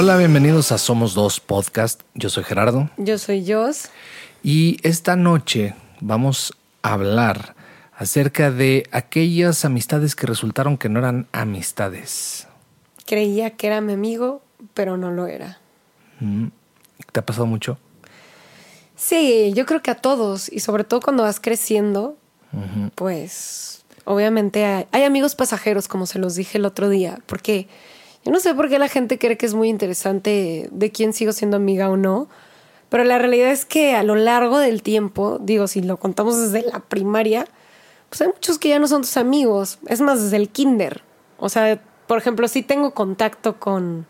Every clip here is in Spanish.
Hola, bienvenidos a Somos Dos Podcast. Yo soy Gerardo. Yo soy Jos. Y esta noche vamos a hablar acerca de aquellas amistades que resultaron que no eran amistades. Creía que era mi amigo, pero no lo era. Mm. ¿Te ha pasado mucho? Sí, yo creo que a todos, y sobre todo cuando vas creciendo, pues obviamente hay, hay amigos pasajeros, como se los dije el otro día, porque yo no sé por qué la gente cree que es muy interesante de quién sigo siendo amiga o no, pero la realidad es que a lo largo del tiempo, digo, si lo contamos desde la primaria, pues hay muchos que ya no son tus amigos, es más desde el kinder. O sea, por ejemplo, sí tengo contacto con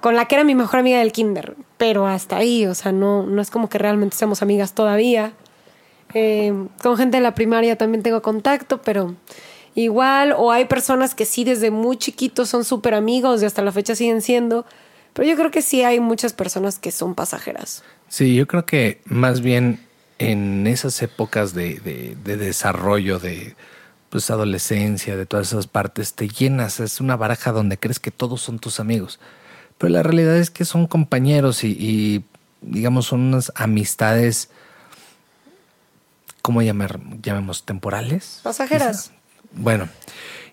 con la que era mi mejor amiga del kinder, pero hasta ahí, o sea, no, no es como que realmente seamos amigas todavía. Eh, con gente de la primaria también tengo contacto, pero igual, o hay personas que sí desde muy chiquitos son súper amigos y hasta la fecha siguen siendo, pero yo creo que sí hay muchas personas que son pasajeras. Sí, yo creo que más bien en esas épocas de, de, de desarrollo, de pues adolescencia, de todas esas partes, te llenas, es una baraja donde crees que todos son tus amigos. Pero la realidad es que son compañeros y, y digamos, son unas amistades, ¿cómo llamar? Llamemos temporales. Pasajeras. Bueno,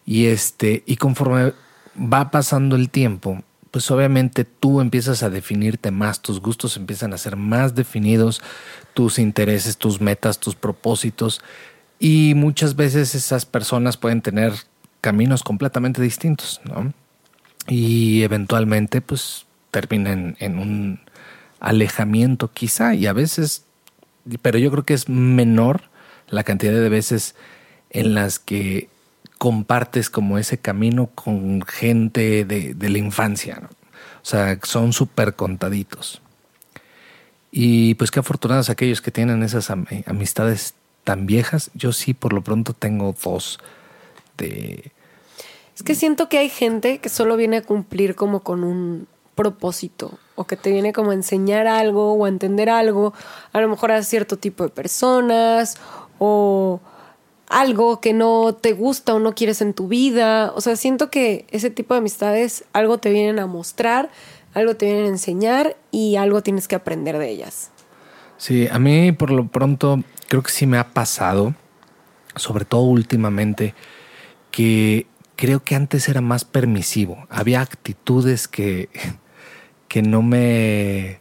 y este, y conforme va pasando el tiempo, pues obviamente tú empiezas a definirte más, tus gustos empiezan a ser más definidos, tus intereses, tus metas, tus propósitos, y muchas veces esas personas pueden tener caminos completamente distintos, ¿no? Y eventualmente, pues, terminan en un alejamiento quizá, y a veces, pero yo creo que es menor la cantidad de veces en las que compartes como ese camino con gente de, la infancia. O sea, son súper contaditos. Y pues qué afortunados aquellos que tienen esas am amistades tan viejas. Yo sí, por lo pronto, tengo dos de... Es que siento que hay gente que solo viene a cumplir como con un propósito o que te viene como a enseñar algo o a entender algo, a lo mejor a cierto tipo de personas o algo que no te gusta o no quieres en tu vida. O sea, siento que ese tipo de amistades algo te vienen a mostrar, algo te vienen a enseñar y algo tienes que aprender de ellas. Sí, a mí por lo pronto creo que sí me ha pasado, sobre todo últimamente, que creo que antes era más permisivo. Había actitudes que, que no me...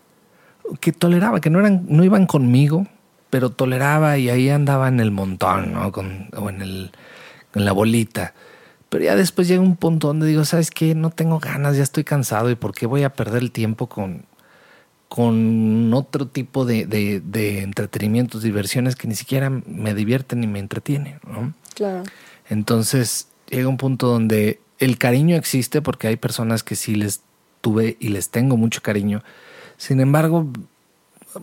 que toleraba, que no, eran, no iban conmigo, pero toleraba y ahí andaba en el montón, ¿no? Con, o en, el, en la bolita. Pero ya después llega un punto donde digo, ¿sabes qué? No tengo ganas, ya estoy cansado y ¿por qué voy a perder el tiempo con, con otro tipo de, de, de entretenimientos, diversiones que ni siquiera me divierten ni me entretienen, ¿no? Claro. Entonces llega un punto donde el cariño existe porque hay personas que sí les tuve y les tengo mucho cariño. Sin embargo,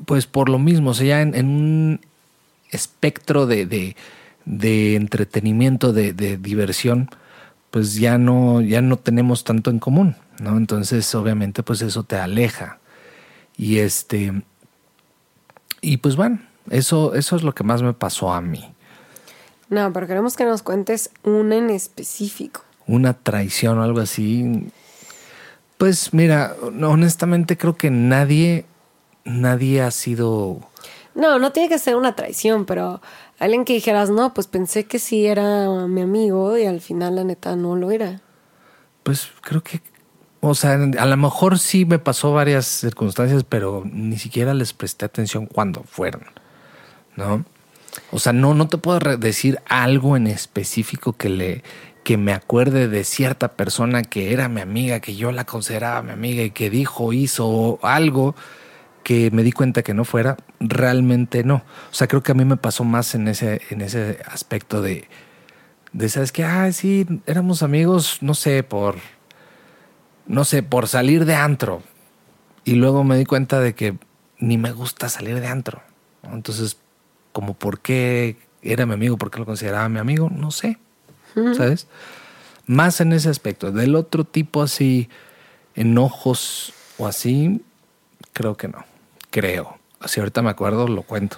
pues por lo mismo, o sea, ya en, en un espectro de, de, de entretenimiento, de, de, diversión, pues ya no, ya no tenemos tanto en común, ¿no? Entonces, obviamente, pues eso te aleja. Y este, y pues bueno, eso, eso es lo que más me pasó a mí. No, pero queremos que nos cuentes una en específico. Una traición o algo así. Pues mira, honestamente creo que nadie, nadie ha sido. No, no tiene que ser una traición, pero alguien que dijeras, no, pues pensé que sí era mi amigo y al final la neta no lo era. Pues creo que, o sea, a lo mejor sí me pasó varias circunstancias, pero ni siquiera les presté atención cuando fueron, ¿no? O sea, no, no te puedo decir algo en específico que le que me acuerde de cierta persona que era mi amiga, que yo la consideraba mi amiga y que dijo, hizo algo que me di cuenta que no fuera, realmente no. O sea, creo que a mí me pasó más en ese, en ese aspecto de, de sabes que, ah, sí, éramos amigos, no sé, por, no sé, por salir de antro. Y luego me di cuenta de que ni me gusta salir de antro. Entonces, como por qué era mi amigo, por qué lo consideraba mi amigo, no sé, ¿sabes? Más en ese aspecto. Del otro tipo así, enojos o así, creo que no. Creo. Así ahorita me acuerdo, lo cuento.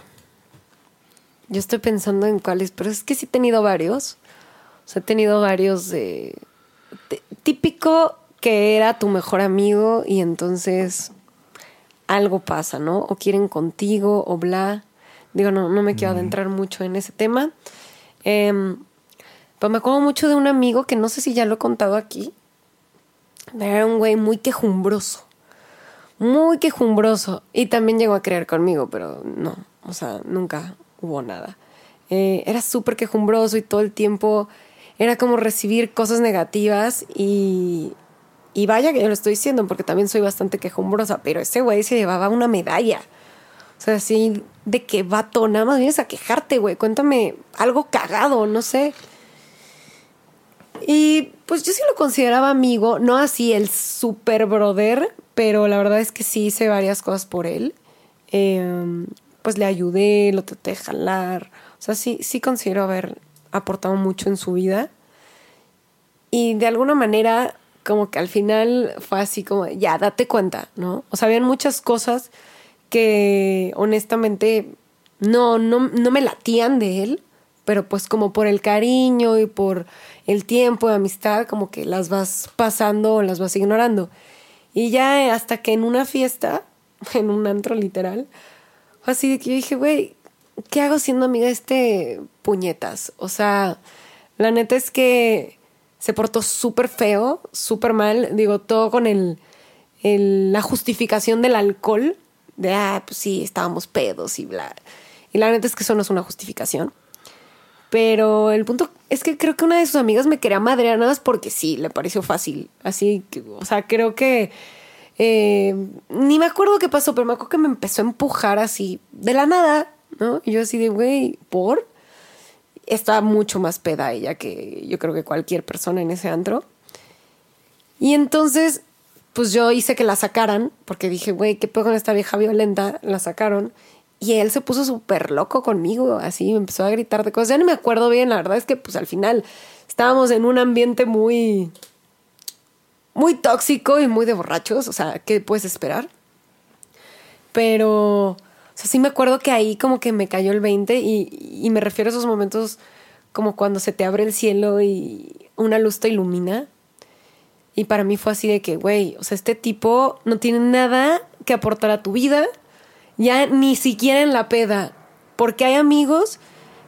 Yo estoy pensando en cuáles, pero es que sí he tenido varios. O sea, he tenido varios de... de típico que era tu mejor amigo y entonces algo pasa, ¿no? O quieren contigo o bla. Digo, no, no me quiero adentrar mucho en ese tema. Eh, pero me acuerdo mucho de un amigo que no sé si ya lo he contado aquí. Era un güey muy quejumbroso. Muy quejumbroso. Y también llegó a creer conmigo, pero no. O sea, nunca hubo nada. Eh, era súper quejumbroso y todo el tiempo era como recibir cosas negativas y, vaya que yo lo estoy diciendo porque también soy bastante quejumbrosa, pero ese güey se llevaba una medalla. O sea, así de que vato, nada más vienes a quejarte, güey. Cuéntame algo cagado, no sé. Y pues yo sí lo consideraba amigo, no así el super brother, pero la verdad es que sí hice varias cosas por él. Em, pues le ayudé, lo traté de jalar. O sea, sí, sí considero haber aportado mucho en su vida. Y de alguna manera, como que al final fue así como, ya, date cuenta, ¿no? O sea, habían muchas cosas que honestamente no, no, no me latían de él, pero pues como por el cariño y por el tiempo de amistad, como que las vas pasando o las vas ignorando. Y ya hasta que en una fiesta, en un antro literal, así de que yo dije, güey, ¿qué hago siendo amiga de este puñetas? O sea, la neta es que se portó súper feo, súper mal, digo, todo con el, la justificación del alcohol, de, ah, pues sí, estábamos pedos y bla. Y la neta es que eso no es una justificación. Pero el punto es que creo que una de sus amigas me quería madrear nada más porque sí, le pareció fácil. Así que, o sea, creo que. Eh, ni me acuerdo qué pasó, pero me acuerdo que me empezó a empujar así de la nada, ¿no? Y yo así de, güey, ¿por? Estaba mucho más peda ella que yo creo que cualquier persona en ese antro. Y entonces, pues yo hice que la sacaran, porque dije, güey, ¿qué pedo con esta vieja violenta? La sacaron. Y él se puso súper loco conmigo, así me empezó a gritar de cosas. Ya no me acuerdo bien, la verdad es que pues al final estábamos en un ambiente muy, muy tóxico y muy de borrachos, o sea, ¿qué puedes esperar? Pero, o sea, sí me acuerdo que ahí como que me cayó el 20 y, y me refiero a esos momentos como cuando se te abre el cielo y una luz te ilumina. Y para mí fue así de que, güey, o sea, este tipo no tiene nada que aportar a tu vida ya ni siquiera en la peda, porque hay amigos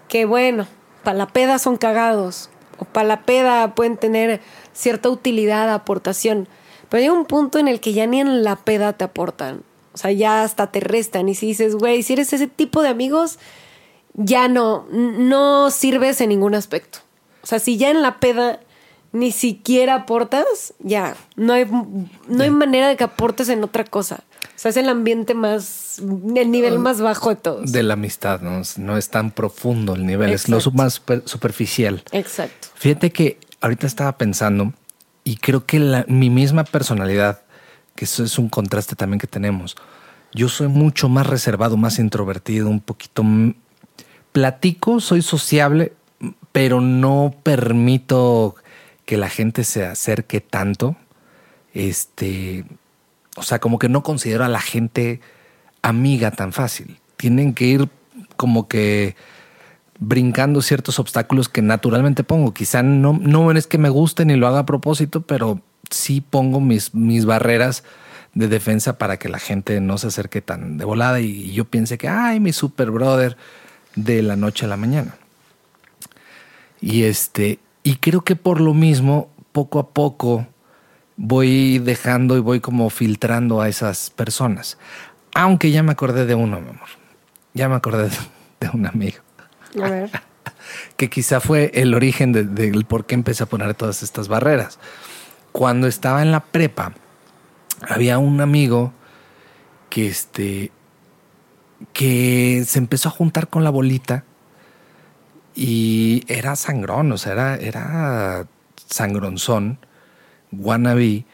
que, bueno, para la peda son cagados, o para la peda pueden tener cierta utilidad, aportación, pero hay un punto en el que ya ni en la peda te aportan, o sea, ya hasta te restan, y si dices, güey, si eres ese tipo de amigos, ya no, no sirves en ningún aspecto. O sea, si ya en la peda ni siquiera aportas, ya, no hay, no hay manera de que aportes en otra cosa. O sea, es el ambiente más, el nivel más bajo de todos. De la amistad, ¿no? No es tan profundo el nivel, es lo más superficial. Exacto. Fíjate que ahorita estaba pensando y creo que la, mi misma personalidad, que eso es un contraste también que tenemos, yo soy mucho más reservado, más introvertido, un poquito platico, soy sociable, pero no permito que la gente se acerque tanto. Este, o sea, como que no considero a la gente amiga tan fácil. Tienen que ir como que brincando ciertos obstáculos que naturalmente pongo. Quizá no, no es que me guste ni lo haga a propósito, pero sí pongo mis, mis barreras de defensa para que la gente no se acerque tan de volada y yo piense que, ay, mi super brother de la noche a la mañana. Y este, y creo que por lo mismo, poco a poco, voy dejando y voy como filtrando a esas personas. Aunque ya me acordé de uno, mi amor. Ya me acordé de, un amigo. A ver. que quizá fue el origen del por qué empecé a poner todas estas barreras. Cuando estaba en la prepa, había un amigo que este que se empezó a juntar con la bolita y era sangrón, o sea, era, era sangronzón wannabe.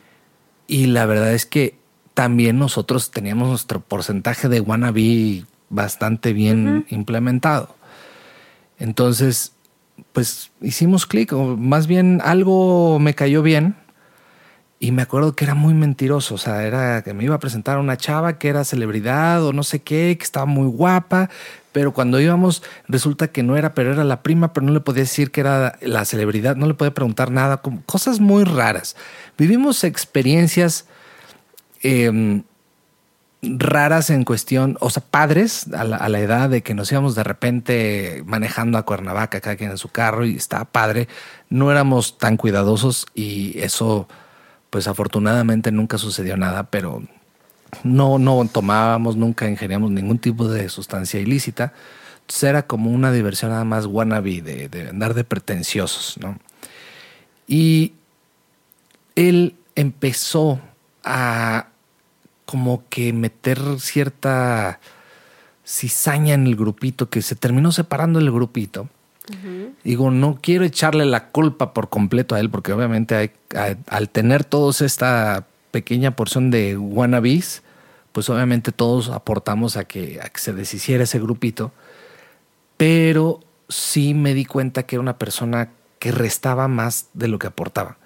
Y la verdad es que también nosotros teníamos nuestro porcentaje de wannabe bastante bien implementado. Entonces, pues hicimos clic, o más bien algo me cayó bien. Y me acuerdo que era muy mentiroso, o sea, era que me iba a presentar a una chava que era celebridad o no sé qué, que estaba muy guapa, pero cuando íbamos resulta que no era, pero era la prima, pero no le podía decir que era la celebridad, no le podía preguntar nada, cosas muy raras. Vivimos experiencias em, raras en cuestión, o sea, padres a la, edad de que nos íbamos de repente manejando a Cuernavaca, cada quien en su carro y estaba padre, no éramos tan cuidadosos y eso, pues afortunadamente nunca sucedió nada, pero no, no tomábamos, nunca ingeríamos ningún tipo de sustancia ilícita. Entonces era como una diversión nada más wannabe, de, de andar de pretenciosos, ¿no? Y él empezó a como que meter cierta cizaña en el grupito, que se terminó separando el grupito. Digo, no quiero echarle la culpa por completo a él, porque obviamente hay, al tener todos esta pequeña porción de wannabes, pues obviamente todos aportamos a que, a que se deshiciera ese grupito, pero sí me di cuenta que era una persona que restaba más de lo que aportaba.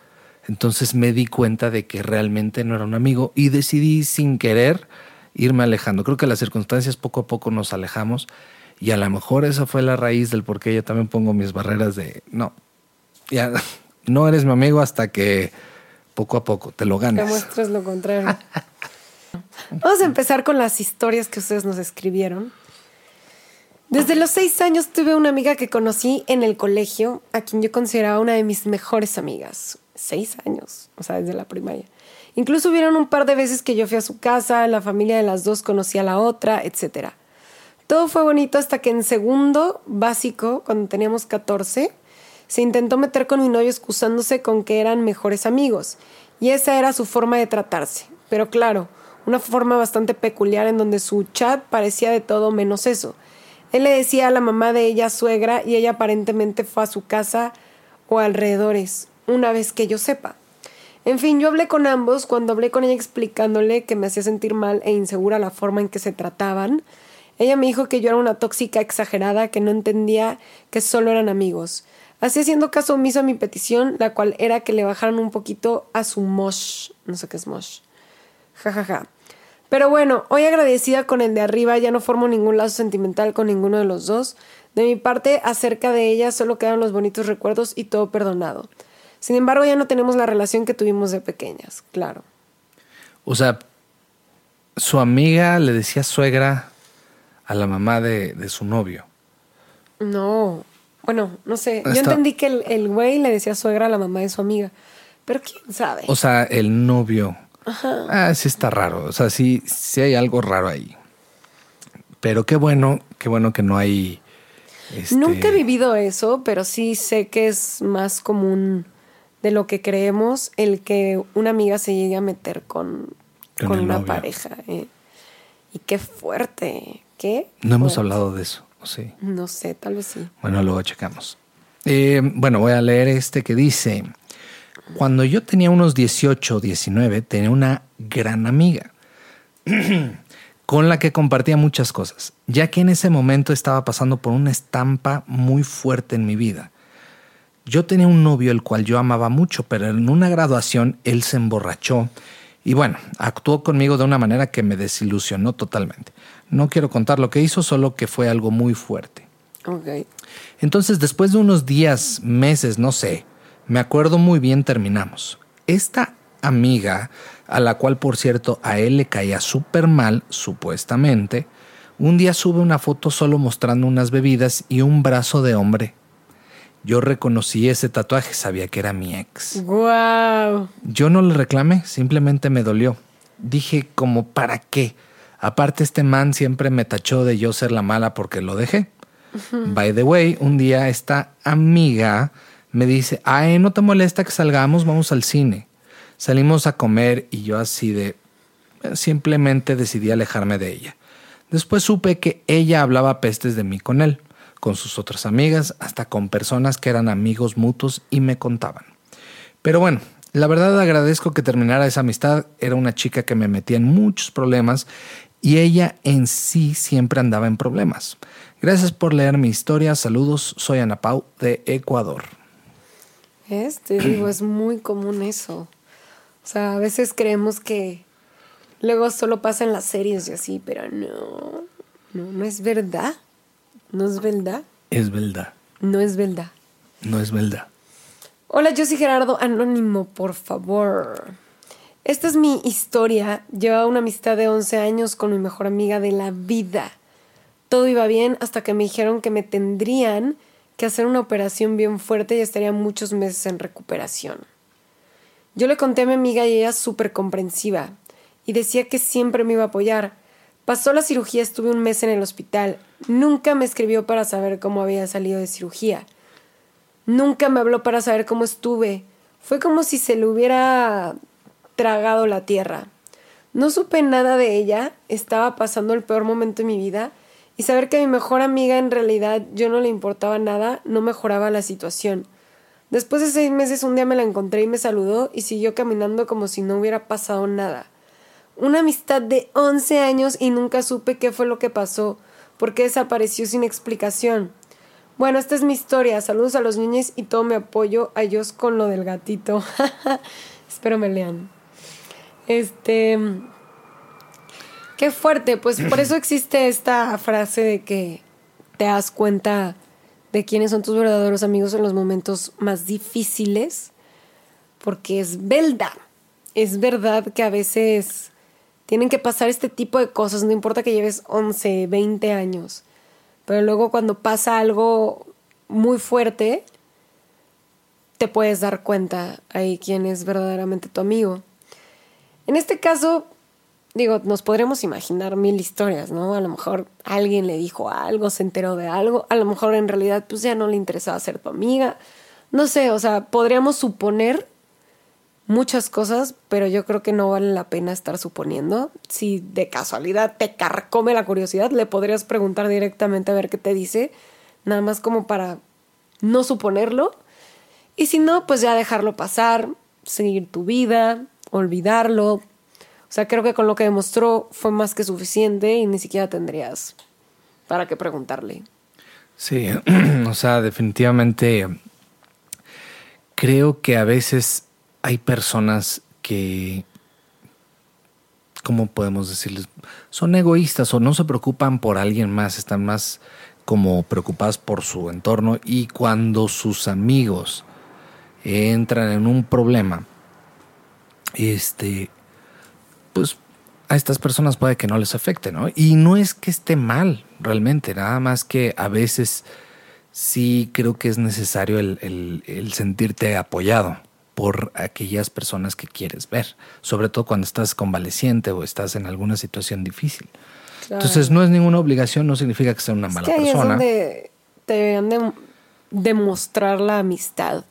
Entonces me di cuenta de que realmente no era un amigo y decidí sin querer irme alejando. Creo que las circunstancias poco a poco nos alejamos y a lo mejor esa fue la raíz del por qué yo también pongo mis barreras de no, ya no eres mi amigo hasta que poco a poco, te lo ganas. Te muestras lo contrario. Vamos a empezar con las historias que ustedes nos escribieron. Desde los seis años tuve una amiga que conocí en el colegio, a quien yo consideraba una de mis mejores amigas. Seis años, o sea, desde la primaria. Incluso hubieron un par de veces que yo fui a su casa, la familia de las dos conocía a la otra, etc. Todo fue bonito hasta que en segundo básico, cuando teníamos 14, se intentó meter con mi novio excusándose con que eran mejores amigos, y esa era su forma de tratarse. Pero claro, una forma bastante peculiar en donde su chat parecía de todo menos eso. Él le decía a la mamá de ella suegra y ella aparentemente fue a su casa o alrededores, una vez que yo sepa. En fin, yo hablé con ambos cuando hablé con ella explicándole que me hacía sentir mal e insegura la forma en que se trataban. Ella me dijo que yo era una tóxica exagerada que no entendía que solo eran amigos. Así haciendo caso omiso a mi petición, la cual era que le bajaran un poquito a su mosh. No sé qué es mosh. Ja, ja, ja. Pero bueno, hoy agradecida con el de arriba, ya no formo ningún lazo sentimental con ninguno de los dos. De mi parte, acerca de ella solo quedan los bonitos recuerdos y todo perdonado. Sin embargo, ya no tenemos la relación que tuvimos de pequeñas, claro. O sea, su amiga le decía suegra a la mamá de, su novio. No, bueno, no sé. Yo entendí que el, güey le decía suegra a la mamá de su amiga, pero quién sabe. O sea, el novio Ah, sí está raro. O sea, sí, sí hay algo raro ahí. Pero qué bueno, qué bueno que no hay. Este... Nunca he vivido eso, pero sí sé que es más común de lo que creemos el que una amiga se llegue a meter con, con, una pareja. Eh. Y qué fuerte. ¿Qué? No hemos hablado de eso, sí? No sé, tal vez sí. Bueno, luego checamos. Eh, bueno, voy a leer este que dice. Cuando yo tenía unos 18 o 19, tenía una gran amiga con la que compartía muchas cosas, ya que en ese momento estaba pasando por una estampa muy fuerte en mi vida. Yo tenía un novio el cual yo amaba mucho, pero en una graduación él se emborrachó y bueno, actuó conmigo de una manera que me desilusionó totalmente. No quiero contar lo que hizo, solo que fue algo muy fuerte. Entonces, después de unos días, meses, no sé, me acuerdo muy bien terminamos. Esta amiga, a la cual por cierto a él le caía súper mal, supuestamente, un día sube una foto solo mostrando unas bebidas y un brazo de hombre. Yo reconocí ese tatuaje, sabía que era mi ex. Wow. Yo no le reclamé, simplemente me dolió. Dije, como para qué? Aparte este man siempre me tachó de yo ser la mala porque lo dejé. By the way, un día esta amiga me dice, ay, no te molesta que salgamos, vamos al cine. Salimos a comer y yo así de... Simplemente decidí alejarme de ella. Después supe que ella hablaba pestes de mí con él, con sus otras amigas, hasta con personas que eran amigos mutuos y me contaban. Pero bueno, la verdad agradezco que terminara esa amistad. Era una chica que me metía en muchos problemas y ella en sí siempre andaba en problemas. Gracias por leer mi historia. Saludos, soy Ana Pau de Ecuador. Este, digo, es muy común eso. O sea, a veces creemos que luego solo pasa en las series y así, pero no, no, no es verdad. ¿No es verdad? Es verdad. No es verdad. No es verdad. Hola, yo soy Gerardo Anónimo, por favor. Esta es mi historia. Llevaba una amistad de 11 años con mi mejor amiga de la vida. Todo iba bien hasta que me dijeron que me tendrían que hacer una operación bien fuerte y estaría muchos meses en recuperación. Yo le conté a mi amiga y ella súper comprensiva y decía que siempre me iba a apoyar. Pasó la cirugía, estuve un mes en el hospital. Nunca me escribió para saber cómo había salido de cirugía. Nunca me habló para saber cómo estuve. Fue como si se le hubiera tragado la tierra. No supe nada de ella, estaba pasando el peor momento de mi vida y saber que a mi mejor amiga en realidad yo no le importaba nada no mejoraba la situación. Después de seis meses un día me la encontré y me saludó y siguió caminando como si no hubiera pasado nada. Una amistad de 11 años y nunca supe qué fue lo que pasó, porque desapareció sin explicación. Bueno, esta es mi historia. Saludos a los niños y todo mi apoyo a ellos con lo del gatito. Espero me lean. Este. Qué fuerte, pues por eso existe esta frase de que te das cuenta de quiénes son tus verdaderos amigos en los momentos más difíciles, porque es verdad, es verdad que a veces tienen que pasar este tipo de cosas, no importa que lleves 11, 20 años, pero luego cuando pasa algo muy fuerte, te puedes dar cuenta ahí quién es verdaderamente tu amigo. En este caso, digo, nos podremos imaginar mil historias, ¿no? A lo mejor alguien le dijo algo, se enteró de algo, a lo mejor en realidad pues ya no le interesaba ser tu amiga, no sé, o sea, podríamos suponer muchas cosas, pero yo creo que no vale la pena estar suponiendo. Si de casualidad te carcome la curiosidad, le podrías preguntar directamente a ver qué te dice, nada más como para no suponerlo. Y si no, pues ya dejarlo pasar, seguir tu vida, olvidarlo. O sea, creo que con lo que demostró fue más que suficiente y ni siquiera tendrías para qué preguntarle. Sí, o sea, definitivamente creo que a veces hay personas que, ¿cómo podemos decirles? Son egoístas o no se preocupan por alguien más, están más como preocupadas por su entorno y cuando sus amigos entran en un problema, este, pues a estas personas puede que no les afecte, ¿no? Y no es que esté mal realmente, nada más que a veces sí creo que es necesario el, el sentirte apoyado por aquellas personas que quieres ver, sobre todo cuando estás convaleciente o estás en alguna situación difícil. Entonces no es ninguna obligación, no significa que sea una mala persona. Es donde te deben de demostrar la amistad.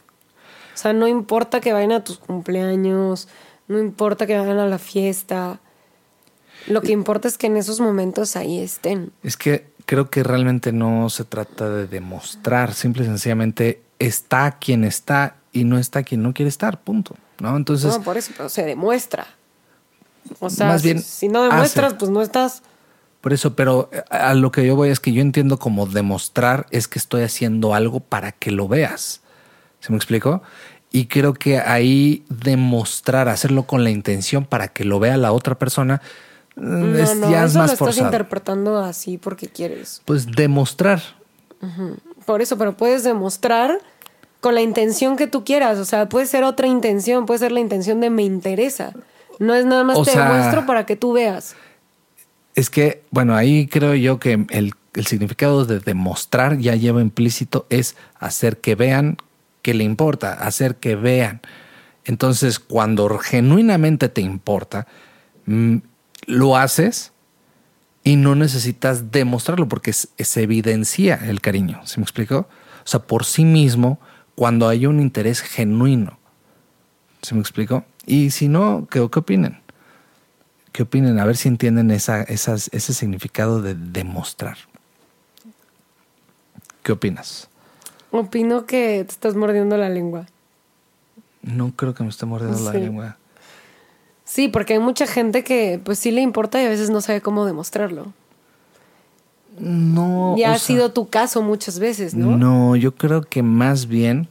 O sea, no importa que vayan a tus cumpleaños, no importa que vayan a la fiesta. Lo que importa es que en esos momentos ahí estén. Es que creo que realmente no se trata de demostrar, simple y sencillamente está quien está y no está quien no quiere estar, punto. ¿no? Entonces, no, por eso, pero se demuestra. O sea, más bien si, no demuestras, pues no estás. Por eso, pero a lo que yo voy es que yo entiendo como demostrar es que estoy haciendo algo para que lo veas. ¿Se me explicó? Y creo que ahí demostrar, hacerlo con la intención para que lo vea la otra persona, no, es, no, ya es más lo estás interpretando así porque quieres. Pues demostrar. Por eso, pero puedes demostrar con la intención que tú quieras. O sea, puede ser otra intención, puede ser la intención de me interesa. No es nada más te demuestro para que tú veas. Es que, bueno, ahí creo yo que el, el significado de demostrar ya lleva implícito es hacer que vean que le importa, hacer que vean. Entonces, cuando genuinamente te importa, mm, lo haces y no necesitas demostrarlo porque se evidencia el cariño. ¿Se me explicó? O sea, por sí mismo cuando hay un interés genuino. ¿Se me explicó? Y si no, ¿qué, qué opinen? ¿Qué opinen? A ver si entienden esa, ese significado de demostrar. ¿Qué opinas? Opino que te estás mordiendo la lengua. No creo que me esté mordiendo la lengua. Sí, porque hay mucha gente que pues sí le importa y a veces no sabe cómo demostrarlo. No. Ya ha sido tu caso muchas veces, ¿no? No, yo creo que más bien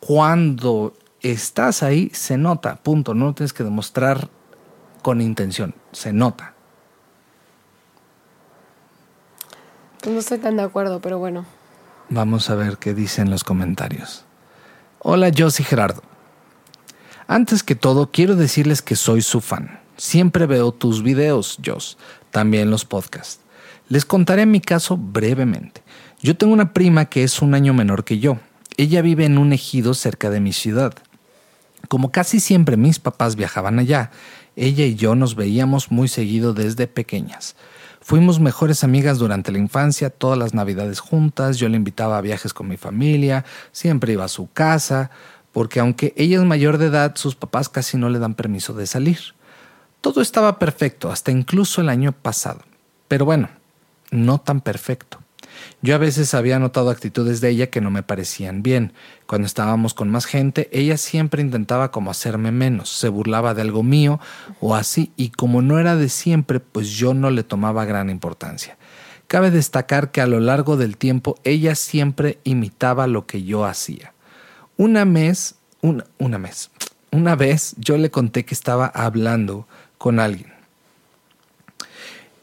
cuando estás ahí se nota, punto. No lo tienes que demostrar con intención, se nota. Pues no estoy tan de acuerdo, pero bueno. Vamos a ver qué dicen los comentarios. Hola, Jos y Gerardo. Antes que todo, quiero decirles que soy su fan. Siempre veo tus videos, Jos, también los podcasts. Les contaré mi caso brevemente. Yo tengo una prima que es un año menor que yo. Ella vive en un ejido cerca de mi ciudad. Como casi siempre mis papás viajaban allá, ella y yo nos veíamos muy seguido desde pequeñas. Fuimos mejores amigas durante la infancia, todas las navidades juntas, yo le invitaba a viajes con mi familia, siempre iba a su casa, porque aunque ella es mayor de edad, sus papás casi no le dan permiso de salir. Todo estaba perfecto, hasta incluso el año pasado. Pero bueno, no tan perfecto. Yo a veces había notado actitudes de ella que no me parecían bien. Cuando estábamos con más gente, ella siempre intentaba hacerme menos, se burlaba de algo mío o así, y como no era de siempre, pues yo no le tomaba gran importancia. Cabe destacar que a lo largo del tiempo ella siempre imitaba lo que yo hacía. Una mes, una mes, una vez yo le conté que estaba hablando con alguien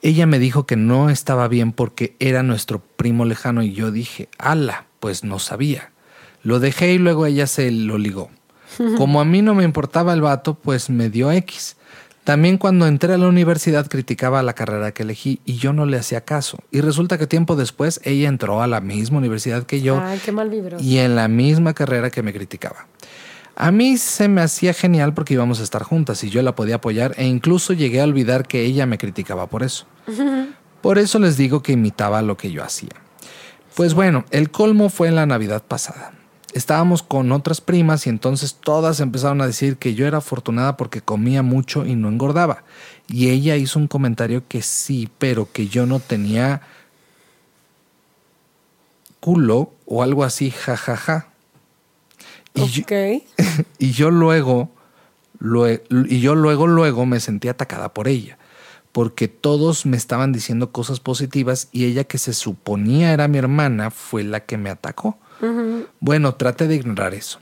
ella me dijo que no estaba bien porque era nuestro primo lejano y yo dije, ala, pues no sabía. Lo dejé y luego ella se lo ligó. Como a mí no me importaba el vato, pues me dio X. También cuando entré a la universidad criticaba la carrera que elegí y yo no le hacía caso. Y resulta que tiempo después ella entró a la misma universidad que yo Ay, qué mal y en la misma carrera que me criticaba. A mí se me hacía genial porque íbamos a estar juntas y yo la podía apoyar e incluso llegué a olvidar que ella me criticaba por eso. Por eso les digo que imitaba lo que yo hacía. Pues bueno, el colmo fue en la Navidad pasada. Estábamos con otras primas y entonces todas empezaron a decir que yo era afortunada porque comía mucho y no engordaba. Y ella hizo un comentario que sí, pero que yo no tenía culo o algo así, jajaja. Ja, ja. Y, yo, y yo luego, y yo luego, luego me sentí atacada por ella, porque todos me estaban diciendo cosas positivas y ella que se suponía era mi hermana fue la que me atacó. Bueno, traté de ignorar eso.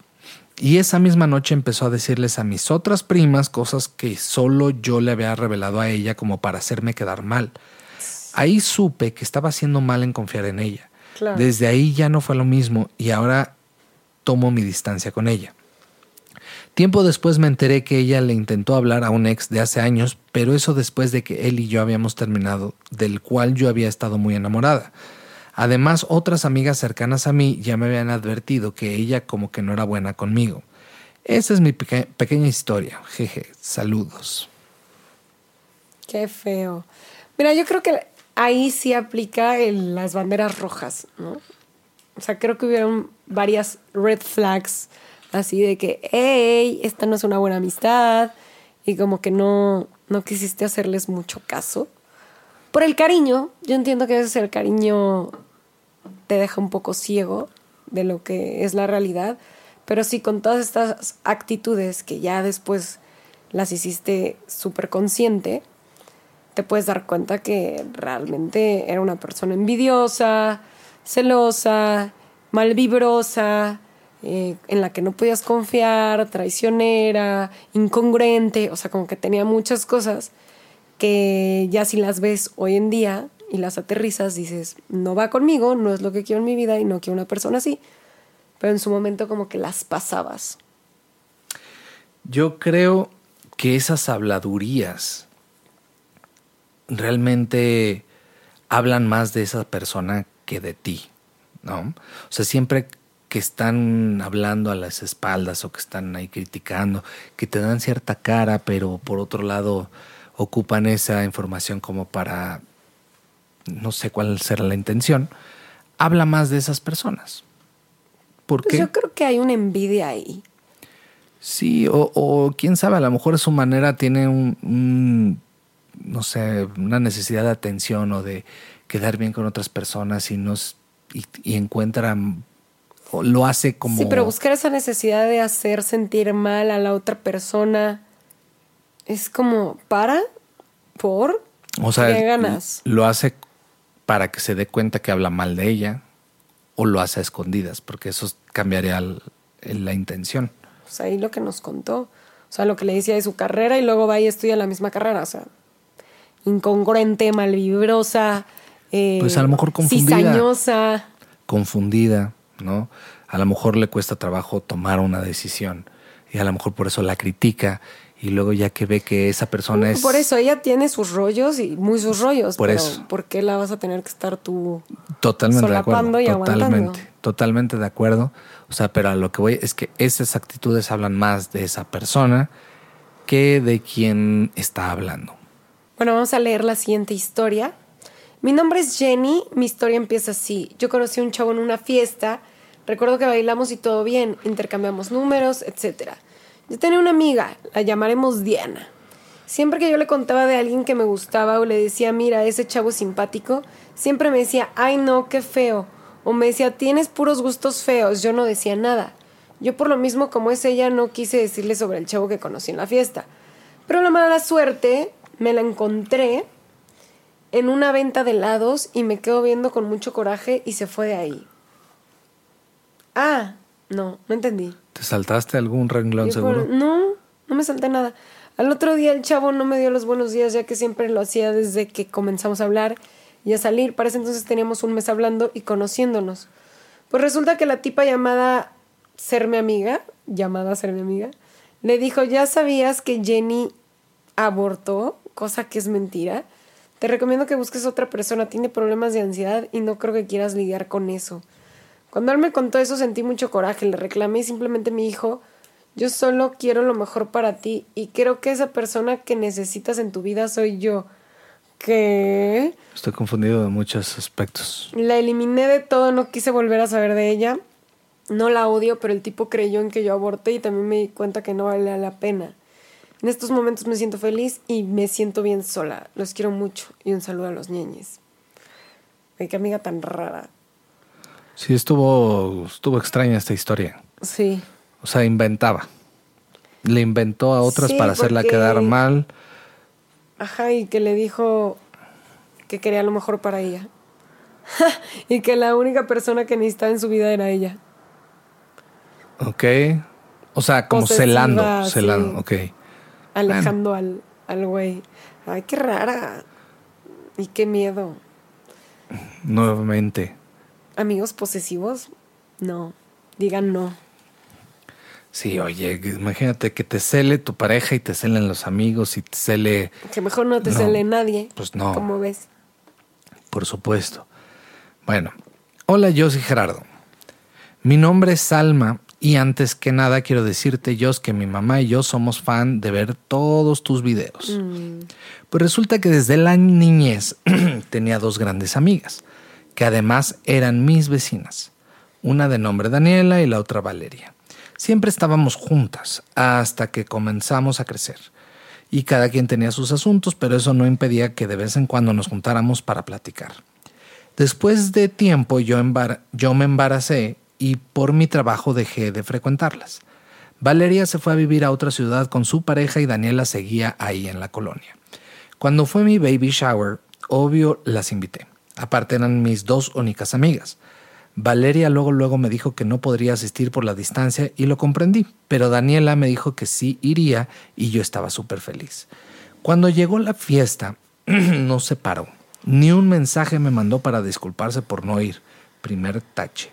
Y esa misma noche empezó a decirles a mis otras primas cosas que solo yo le había revelado a ella como para hacerme quedar mal. Ahí supe que estaba haciendo mal en confiar en ella. Desde ahí ya no fue lo mismo y ahora tomo mi distancia con ella. Tiempo después me enteré que ella le intentó hablar a un ex de hace años, pero eso después de que él y yo habíamos terminado, del cual yo había estado muy enamorada. Además, otras amigas cercanas a mí ya me habían advertido que ella como que no era buena conmigo. Esa es mi pequeña historia. Jeje, saludos. Qué feo. Mira, yo creo que ahí sí aplica las banderas rojas, ¿no? O sea, creo que hubieron varias red flags, así de que, hey, esta no es una buena amistad, y como que no, no quisiste hacerles mucho caso. Por el cariño, yo entiendo que a veces el cariño te deja un poco ciego de lo que es la realidad, pero sí con todas estas actitudes que ya después las hiciste súper consciente, te puedes dar cuenta que realmente era una persona envidiosa, celosa, malvibrosa, eh, en la que no podías confiar, traicionera, incongruente, o sea, como que tenía muchas cosas que ya si las ves hoy en día y las aterrizas, dices, no va conmigo, no es lo que quiero en mi vida y no quiero una persona así. Pero en su momento como que las pasabas. Yo creo que esas habladurías realmente hablan más de esa persona que de ti, ¿no? O sea, siempre que están hablando a las espaldas o que están ahí criticando, que te dan cierta cara, pero por otro lado ocupan esa información como para, no sé cuál será la intención, habla más de esas personas. ¿Por pues Yo creo que hay una envidia ahí. Sí, o, o, quién sabe, a lo mejor su manera tiene un, no sé, una necesidad de atención o de quedar bien con otras personas y, nos, y, encuentra o lo hace como... Sí, pero buscar esa necesidad de hacer sentir mal a la otra persona es como, ¿para? ¿Por? O sea, ¿Qué ganas? lo hace para que se dé cuenta que habla mal de ella o lo hace a escondidas, porque eso cambiaría la intención. Pues ahí lo que nos contó. O sea, lo que le decía de su carrera y luego va y estudia la misma carrera. O sea, incongruente, malvibrosa, eh, Pues a lo mejor confundida. cizañosa. confundida, ¿no? A lo mejor le cuesta trabajo tomar una decisión y a lo mejor por eso la critica y luego ya que ve que esa persona es Por eso ella tiene sus rollos y muy sus rollos. Por pero eso. ¿Por qué la vas a tener que estar tú? totalmente de acuerdo, y totalmente, aguantando. totalmente de acuerdo. O sea, pero a lo que voy es que esas actitudes hablan más de esa persona que de quien está hablando. Bueno, vamos a leer la siguiente historia. Mi nombre es Jenny, mi historia empieza así. Yo conocí a un chavo en una fiesta, recuerdo que bailamos y todo bien, intercambiamos números, etc. Yo tenía una amiga, la llamaremos Diana. Siempre que yo le contaba de alguien que me gustaba o le decía, mira, ese chavo simpático, siempre me decía, ay no, qué feo. O me decía, tienes puros gustos feos. Yo no decía nada. Yo por lo mismo como es ella no quise decirle sobre el chavo que conocí en la fiesta. Pero la mala suerte me la encontré en una venta de helados y me quedo viendo con mucho coraje y se fue de ahí. Ah, no, no entendí. ¿Te saltaste algún renglón Yo seguro? por- no, no me salté nada. Al otro día el chavo no me dio los buenos días ya que siempre lo hacía desde que comenzamos a hablar y a salir. Para ese entonces teníamos un mes hablando y conociéndonos. Pues resulta que la tipa llamada ser mi amiga, llamada ser mi amiga, le dijo, ya sabías que Jenny abortó, cosa que es mentira. Te recomiendo que busques otra persona, tiene problemas de ansiedad y no creo que quieras lidiar con eso. Cuando él me contó eso sentí mucho coraje, le reclamé y simplemente me dijo, yo solo quiero lo mejor para ti y creo que esa persona que necesitas en tu vida soy yo. ¿Qué? Estoy confundido de muchos aspectos. La eliminé de todo, no quise volver a saber de ella. No la odio, pero el tipo creyó en que yo aborté y también me di cuenta que no valía la pena. En estos momentos me siento feliz y me siento bien sola. Los quiero mucho y un saludo a los ñeñes. Ay, qué amiga tan rara. Sí, estuvo, estuvo extraña esta historia. Sí. O sea, inventaba. Le inventó a otras Sí, para hacerla porque- quedar mal. Ajá, y que le dijo que quería lo mejor para ella. y que la única persona que necesitaba en su vida era ella. Ok. O sea, como Posesiva, celando. sí. Celando, ok. Alejando al, al güey. Ay, qué rara. Y qué miedo. Nuevamente. Amigos posesivos, no. Digan no. Sí, oye, imagínate que te cele tu pareja y te celen los amigos y te cele, Que mejor no te No, cele nadie. pues no. Como ves. por supuesto. Bueno, hola, yo soy Gerardo. Mi nombre es Salma y antes que nada quiero decirte, Jos, que mi mamá y yo somos fan de ver todos tus videos. Mm. Pues resulta que desde la niñez tenía dos grandes amigas, que además eran mis vecinas, una de nombre Daniela y la otra Valeria. Siempre estábamos juntas hasta que comenzamos a crecer. Y cada quien tenía sus asuntos, pero eso no impedía que de vez en cuando nos juntáramos para platicar. Después de tiempo yo, embar- yo me embaracé y por mi trabajo dejé de frecuentarlas. Valeria se fue a vivir a otra ciudad con su pareja y Daniela seguía ahí en la colonia. Cuando fue mi baby shower, obvio las invité. Aparte eran mis dos únicas amigas. Valeria luego luego me dijo que no podría asistir por la distancia y lo comprendí, pero Daniela me dijo que sí iría y yo estaba súper feliz. Cuando llegó la fiesta, no se paró. Ni un mensaje me mandó para disculparse por no ir. Primer tache.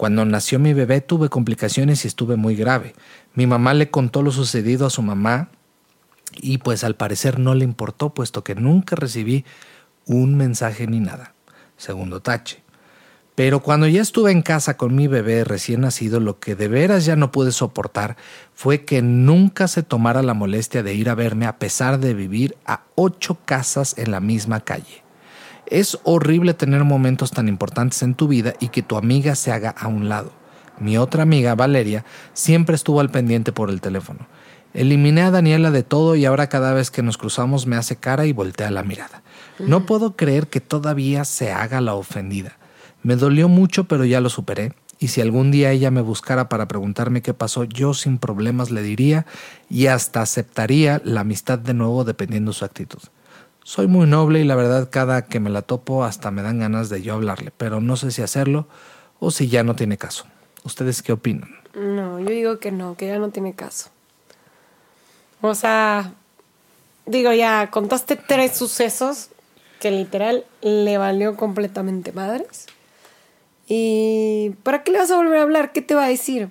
Cuando nació mi bebé tuve complicaciones y estuve muy grave. Mi mamá le contó lo sucedido a su mamá y pues al parecer no le importó puesto que nunca recibí un mensaje ni nada. Segundo tache. Pero cuando ya estuve en casa con mi bebé recién nacido, lo que de veras ya no pude soportar fue que nunca se tomara la molestia de ir a verme a pesar de vivir a ocho casas en la misma calle. Es horrible tener momentos tan importantes en tu vida y que tu amiga se haga a un lado. Mi otra amiga, Valeria, siempre estuvo al pendiente por el teléfono. Eliminé a Daniela de todo y ahora cada vez que nos cruzamos me hace cara y voltea la mirada. No puedo creer que todavía se haga la ofendida. Me dolió mucho, pero ya lo superé. Y si algún día ella me buscara para preguntarme qué pasó, yo sin problemas le diría y hasta aceptaría la amistad de nuevo dependiendo su actitud. Soy muy noble y la verdad cada que me la topo hasta me dan ganas de yo hablarle, pero no sé si hacerlo o si ya no tiene caso. ¿Ustedes qué opinan? No, yo digo que no, que ya no tiene caso. O sea, digo, ya contaste tres sucesos que literal le valió completamente madres. ¿Y para qué le vas a volver a hablar? ¿Qué te va a decir?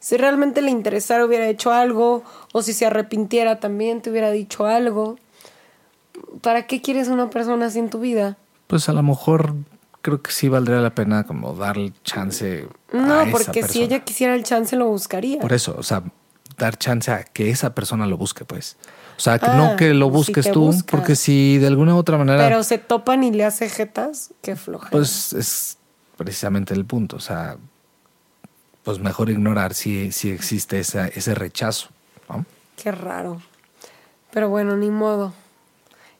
Si realmente le interesara hubiera hecho algo, o si se arrepintiera también te hubiera dicho algo. ¿Para qué quieres una persona así en tu vida? Pues a lo mejor creo que sí valdría la pena como darle chance. No, porque si ella quisiera el chance lo buscaría. Por eso, o sea, dar chance a que esa persona lo busque, pues. O sea, que no ah, que lo busques tú, porque si de alguna u otra manera. Pero se topan y le hace jetas, qué floja. Pues es precisamente el punto. O sea, pues mejor ignorar si, si existe esa, ese rechazo. Qué raro. Pero bueno, ni modo.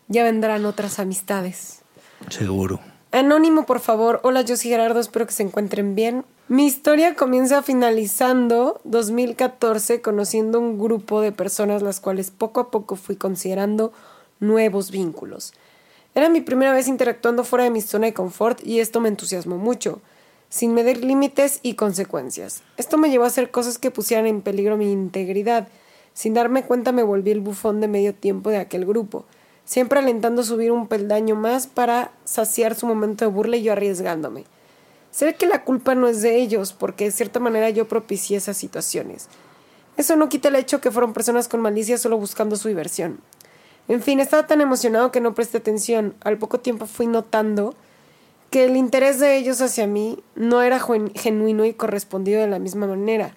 Ya vendrán otras amistades. Seguro. Anónimo, por favor. Hola, yo soy Gerardo, espero que se encuentren bien. Mi historia comienza finalizando 2014 conociendo un grupo de personas las cuales poco a poco fui considerando nuevos vínculos. Era mi primera vez interactuando fuera de mi zona de confort y esto me entusiasmó mucho, sin medir límites y consecuencias. Esto me llevó a hacer cosas que pusieran en peligro mi integridad. Sin darme cuenta me volví el bufón de medio tiempo de aquel grupo, siempre alentando subir un peldaño más para saciar su momento de burla y yo arriesgándome. Ve que la culpa no es de ellos, porque de cierta manera yo propicié esas situaciones. Eso no quita el hecho que fueron personas con malicia solo buscando su diversión. En fin, estaba tan emocionado que no presté atención. Al poco tiempo fui notando que el interés de ellos hacia mí no era genuino y correspondido de la misma manera.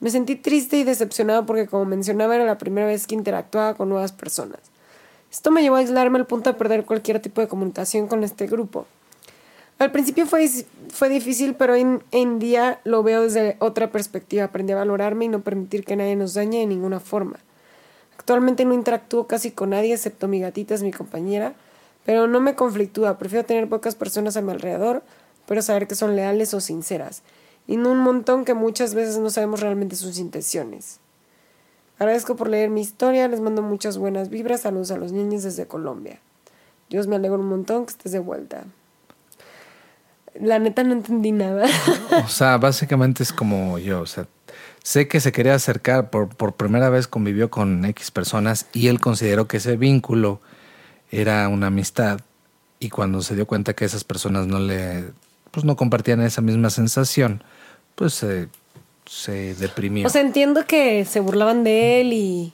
Me sentí triste y decepcionado porque, como mencionaba, era la primera vez que interactuaba con nuevas personas. Esto me llevó a aislarme al punto de perder cualquier tipo de comunicación con este grupo. Al principio fue, fue difícil, pero hoy en día lo veo desde otra perspectiva. Aprendí a valorarme y no permitir que nadie nos dañe de ninguna forma. Actualmente no interactúo casi con nadie, excepto mi gatita es mi compañera, pero no me conflictúa. Prefiero tener pocas personas a mi alrededor, pero saber que son leales o sinceras. Y no un montón que muchas veces no sabemos realmente sus intenciones. Agradezco por leer mi historia, les mando muchas buenas vibras, saludos a los niños desde Colombia. Dios me alegro un montón que estés de vuelta. La neta no entendí nada. o sea, básicamente es como yo, o sea, sé que se quería acercar, por, por primera vez convivió con X personas y él consideró que ese vínculo era una amistad y cuando se dio cuenta que esas personas no le, pues no compartían esa misma sensación, pues se, se deprimió. O sea, entiendo que se burlaban de él y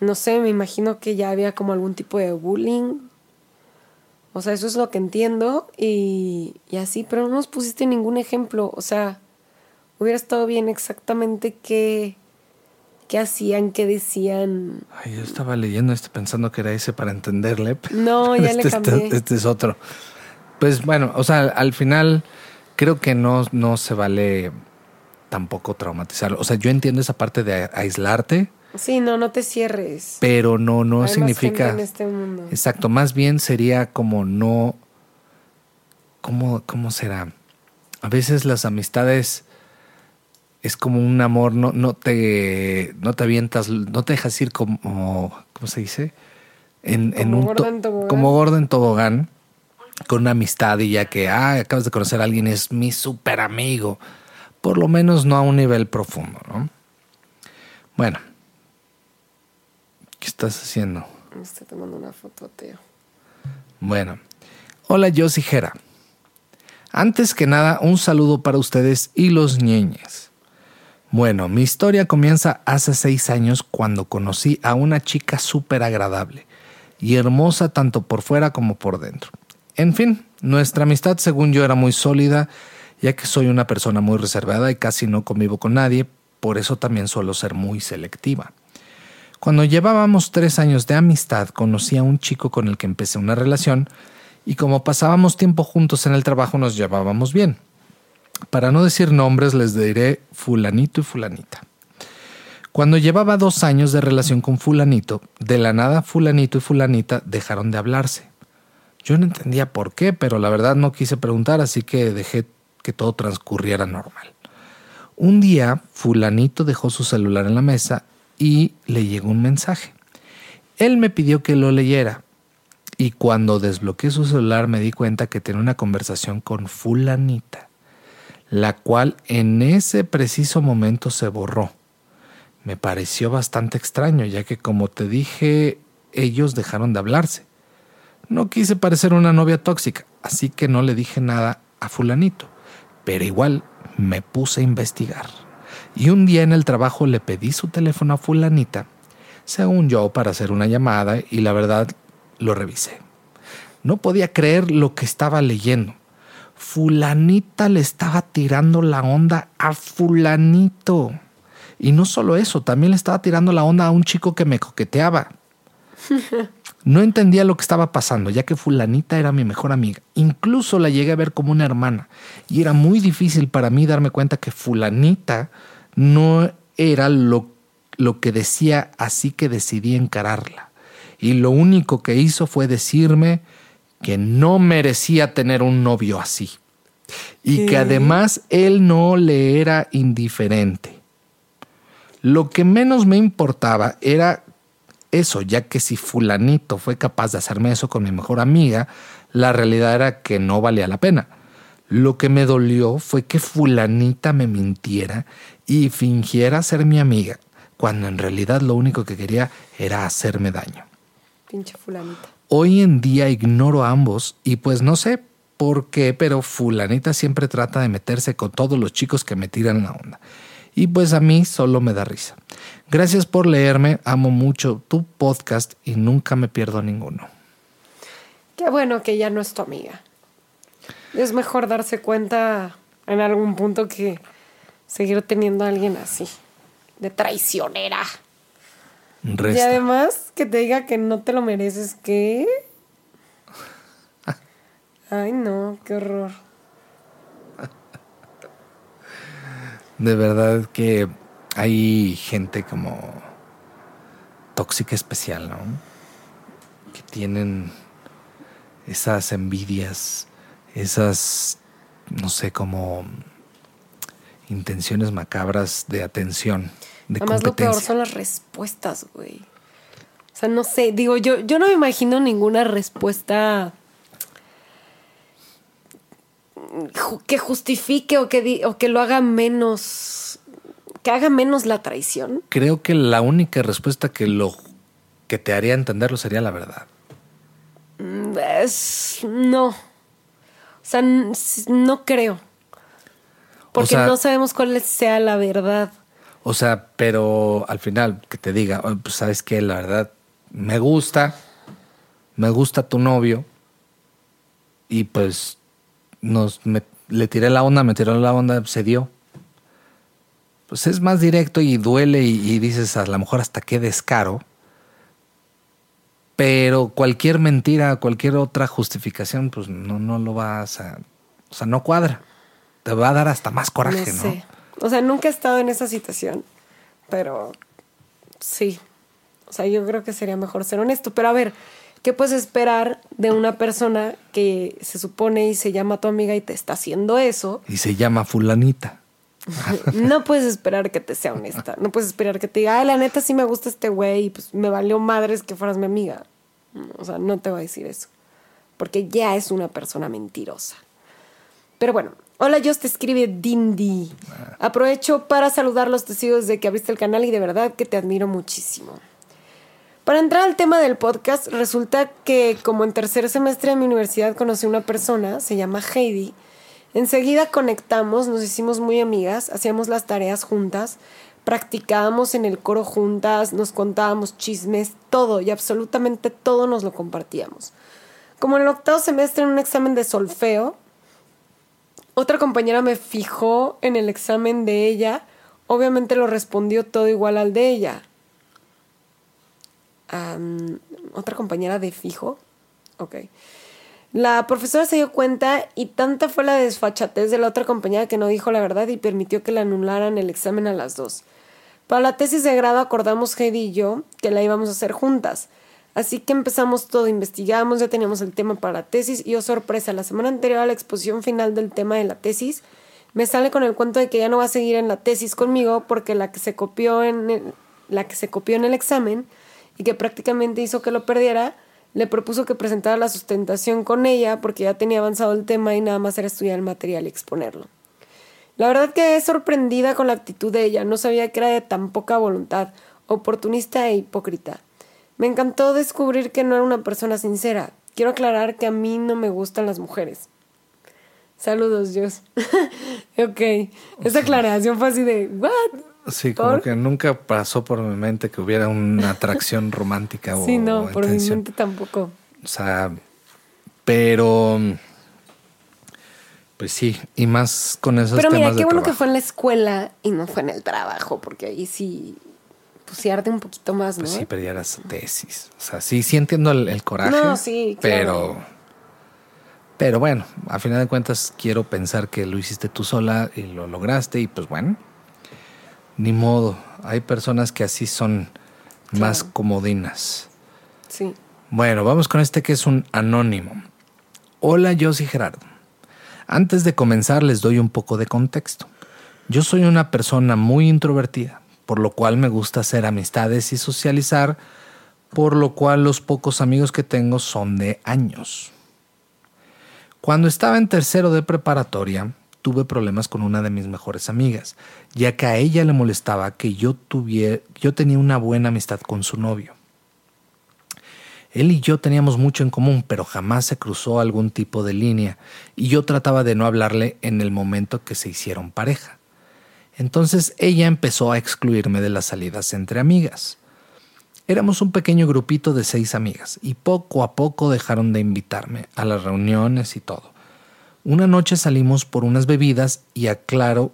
no sé, me imagino que ya había como algún tipo de bullying o sea, eso es lo que entiendo y, así, pero no nos pusiste ningún ejemplo. O sea, hubiera estado bien exactamente qué, qué hacían, qué decían. Ay, yo estaba leyendo esto pensando que era ese para entenderle. No, ya le este cambié. Este, es otro. Pues bueno, o sea, al final creo que no, no se vale tampoco traumatizarlo. O sea, yo entiendo esa parte de aislarte Sí, no, no te cierres. Pero no, no significa. en este mundo. Exacto, más bien sería como no. ¿Cómo, ¿Cómo será? A veces las amistades es como un amor, no, no te, no te avientas, no te dejas ir como, ¿cómo se dice? En, como en un gordo en tobogán. como gordo en tobogán, con una amistad y ya que, ah, acabas de conocer a alguien, es mi súper amigo. Por lo menos no a un nivel profundo, ¿no? Bueno, ¿Qué estás haciendo? estoy tomando una foto, Teo. Bueno, hola Josie Jera. Antes que nada, un saludo para ustedes y los ñeñes. Bueno, mi historia comienza hace seis años cuando conocí a una chica súper agradable y hermosa tanto por fuera como por dentro. En fin, nuestra amistad según yo era muy sólida, ya que soy una persona muy reservada y casi no convivo con nadie, por eso también suelo ser muy selectiva. Cuando llevábamos tres años de amistad, conocí a un chico con el que empecé una relación y como pasábamos tiempo juntos en el trabajo nos llevábamos bien. Para no decir nombres les diré fulanito y fulanita. Cuando llevaba dos años de relación con fulanito, de la nada fulanito y fulanita dejaron de hablarse. Yo no entendía por qué, pero la verdad no quise preguntar, así que dejé que todo transcurriera normal. Un día, fulanito dejó su celular en la mesa y le llegó un mensaje. Él me pidió que lo leyera y cuando desbloqueé su celular me di cuenta que tenía una conversación con fulanita, la cual en ese preciso momento se borró. Me pareció bastante extraño, ya que como te dije, ellos dejaron de hablarse. No quise parecer una novia tóxica, así que no le dije nada a fulanito, pero igual me puse a investigar. Y un día en el trabajo le pedí su teléfono a fulanita, según yo, para hacer una llamada, y la verdad lo revisé. No podía creer lo que estaba leyendo. Fulanita le estaba tirando la onda a fulanito. Y no solo eso, también le estaba tirando la onda a un chico que me coqueteaba. No entendía lo que estaba pasando, ya que fulanita era mi mejor amiga. Incluso la llegué a ver como una hermana. Y era muy difícil para mí darme cuenta que fulanita no era lo, lo que decía, así que decidí encararla. Y lo único que hizo fue decirme que no merecía tener un novio así. Y que además él no le era indiferente. Lo que menos me importaba era eso, ya que si fulanito fue capaz de hacerme eso con mi mejor amiga, la realidad era que no valía la pena. Lo que me dolió fue que fulanita me mintiera y fingiera ser mi amiga, cuando en realidad lo único que quería era hacerme daño. Pinche fulanita. Hoy en día ignoro a ambos y pues no sé por qué, pero fulanita siempre trata de meterse con todos los chicos que me tiran la onda. Y pues a mí solo me da risa. Gracias por leerme, amo mucho tu podcast y nunca me pierdo ninguno. Qué bueno que ya no es tu amiga. Es mejor darse cuenta en algún punto que seguir teniendo a alguien así, de traicionera. Y además que te diga que no te lo mereces, ¿qué? Ay, no, qué horror. De verdad que hay gente como tóxica especial, ¿no? Que tienen esas envidias, esas, no sé, como intenciones macabras de atención, de Además, lo peor son las respuestas, güey. O sea, no sé, digo, yo, yo no me imagino ninguna respuesta que justifique o que, o que lo haga menos que haga menos la traición? Creo que la única respuesta que lo que te haría entenderlo sería la verdad. Mm, es, no. O sea, no creo. Porque no sabemos cuál sea la verdad. O sea, pero al final que te diga, pues sabes que la verdad me gusta, me gusta tu novio y pues nos le tiré la onda, me tiró la onda, se dio pues es más directo y duele y, dices a lo mejor hasta qué descaro. Pero cualquier mentira, cualquier otra justificación, pues no, no lo vas a. O sea, no cuadra. Te va a dar hasta más coraje, ¿no? Sé. O sea, nunca he estado en esa situación, pero sí. O sea, yo creo que sería mejor ser honesto. Pero a ver, ¿qué puedes esperar de una persona que se supone y se llama tu amiga y te está haciendo eso? Y se llama fulanita. no puedes esperar que te sea honesta. No puedes esperar que te diga, ay, la neta sí me gusta este güey y pues me valió madres que fueras mi amiga. O sea, no te va a decir eso. Porque ya es una persona mentirosa. Pero bueno, hola, yo te escribe Dindy. Aprovecho para saludar los testigos de que abriste el canal y de verdad que te admiro muchísimo. Para entrar al tema del podcast, resulta que como en tercer semestre de mi universidad conocí a una persona, se llama Heidi, Enseguida conectamos, nos hicimos muy amigas, hacíamos las tareas juntas, practicábamos en el coro juntas, nos contábamos chismes, todo y absolutamente todo nos lo compartíamos. Como en el octavo semestre en un examen de solfeo, otra compañera me fijó en el examen de ella, obviamente lo respondió todo igual al de ella. Otra compañera de fijo, ok. La profesora se dio cuenta y tanta fue la desfachatez de la otra compañera que no dijo la verdad y permitió que le anularan el examen a las dos. Para la tesis de grado acordamos Heidi y yo que la íbamos a hacer juntas. Así que empezamos todo, investigamos, ya teníamos el tema para la tesis y oh sorpresa, la semana anterior a la exposición final del tema de la tesis, me sale con el cuento de que ya no va a seguir en la tesis conmigo porque la que se copió en la que se copió en el examen y que prácticamente hizo que lo perdiera, le propuso que presentara la sustentación con ella porque ya tenía avanzado el tema y nada más era estudiar el material y exponerlo. La verdad quedé sorprendida con la actitud de ella, no sabía que era de tan poca voluntad, oportunista e hipócrita. Me encantó descubrir que no era una persona sincera. Quiero aclarar que a mí no me gustan las mujeres. Saludos, Dios. ok. Esa aclaración fue así de, ¿what? Sí, como que nunca pasó por mi mente que hubiera una atracción romántica sí, no, por mi mente tampoco. O sea, pero pues sí, y más con esos Pero mira, qué bueno que fue en la escuela y no fue en el trabajo, porque ahí sí pues sí arde un poquito más, pues ¿no? Sí, pero ya las tesis. O sea, sí, sí entiendo el, coraje. No, sí, Pero, pero bueno, a final de cuentas quiero pensar que lo hiciste tú sola y lo lograste y pues bueno, ni modo. Hay personas que así son más comodinas. Sí. Bueno, vamos con este que es un anónimo. Hola, yo soy Gerardo. Antes de comenzar les doy un poco de contexto. Yo soy una persona muy introvertida por lo cual me gusta hacer amistades y socializar, por lo cual los pocos amigos que tengo son de años. Cuando estaba en tercero de preparatoria, tuve problemas con una de mis mejores amigas, ya que a ella le molestaba que yo, tuviera, yo tenía una buena amistad con su novio. Él y yo teníamos mucho en común, pero jamás se cruzó algún tipo de línea, y yo trataba de no hablarle en el momento que se hicieron pareja. Entonces ella empezó a excluirme de las salidas entre amigas. Éramos un pequeño grupito de seis amigas y poco a poco dejaron de invitarme a las reuniones y todo. Una noche salimos por unas bebidas y aclaro,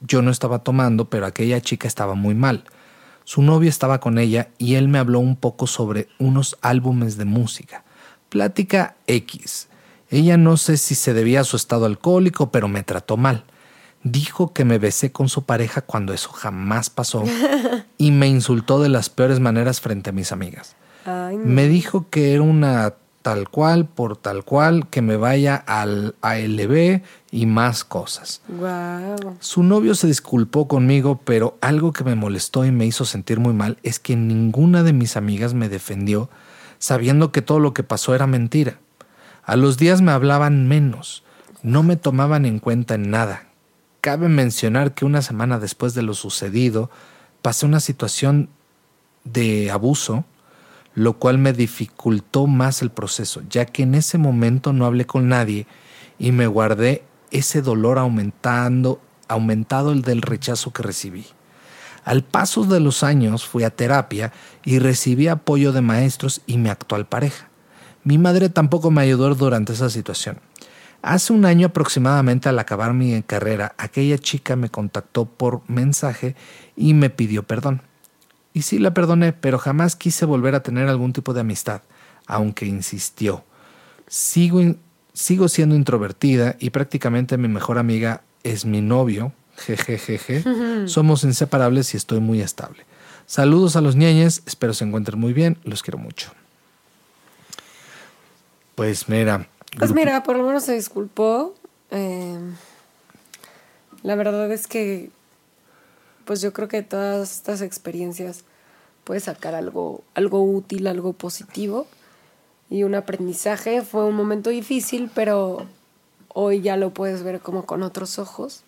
yo no estaba tomando, pero aquella chica estaba muy mal. Su novio estaba con ella y él me habló un poco sobre unos álbumes de música. Plática X. Ella no sé si se debía a su estado alcohólico, pero me trató mal dijo que me besé con su pareja cuando eso jamás pasó y me insultó de las peores maneras frente a mis amigas. Me dijo que era una tal cual por tal cual, que me vaya al ALB y más cosas. Su novio se disculpó conmigo, pero algo que me molestó y me hizo sentir muy mal es que ninguna de mis amigas me defendió sabiendo que todo lo que pasó era mentira. A los días me hablaban menos, no me tomaban en cuenta en nada, Cabe mencionar que una semana después de lo sucedido, pasé una situación de abuso, lo cual me dificultó más el proceso, ya que en ese momento no hablé con nadie y me guardé ese dolor aumentando, aumentado el del rechazo que recibí. Al paso de los años fui a terapia y recibí apoyo de maestros y mi actual pareja. Mi madre tampoco me ayudó durante esa situación. Hace un año aproximadamente al acabar mi carrera, aquella chica me contactó por mensaje y me pidió perdón. Y sí la perdoné, pero jamás quise volver a tener algún tipo de amistad, aunque insistió. Sigo, sigo siendo introvertida y prácticamente mi mejor amiga es mi novio. Jejejeje. Somos inseparables y estoy muy estable. Saludos a los ñeñes, espero se encuentren muy bien, los quiero mucho. Pues mira, pues mira, por lo menos se disculpó. Eh, la verdad es que, pues yo creo que todas estas experiencias puedes sacar algo, algo útil, algo positivo y un aprendizaje. Fue un momento difícil, pero hoy ya lo puedes ver como con otros ojos.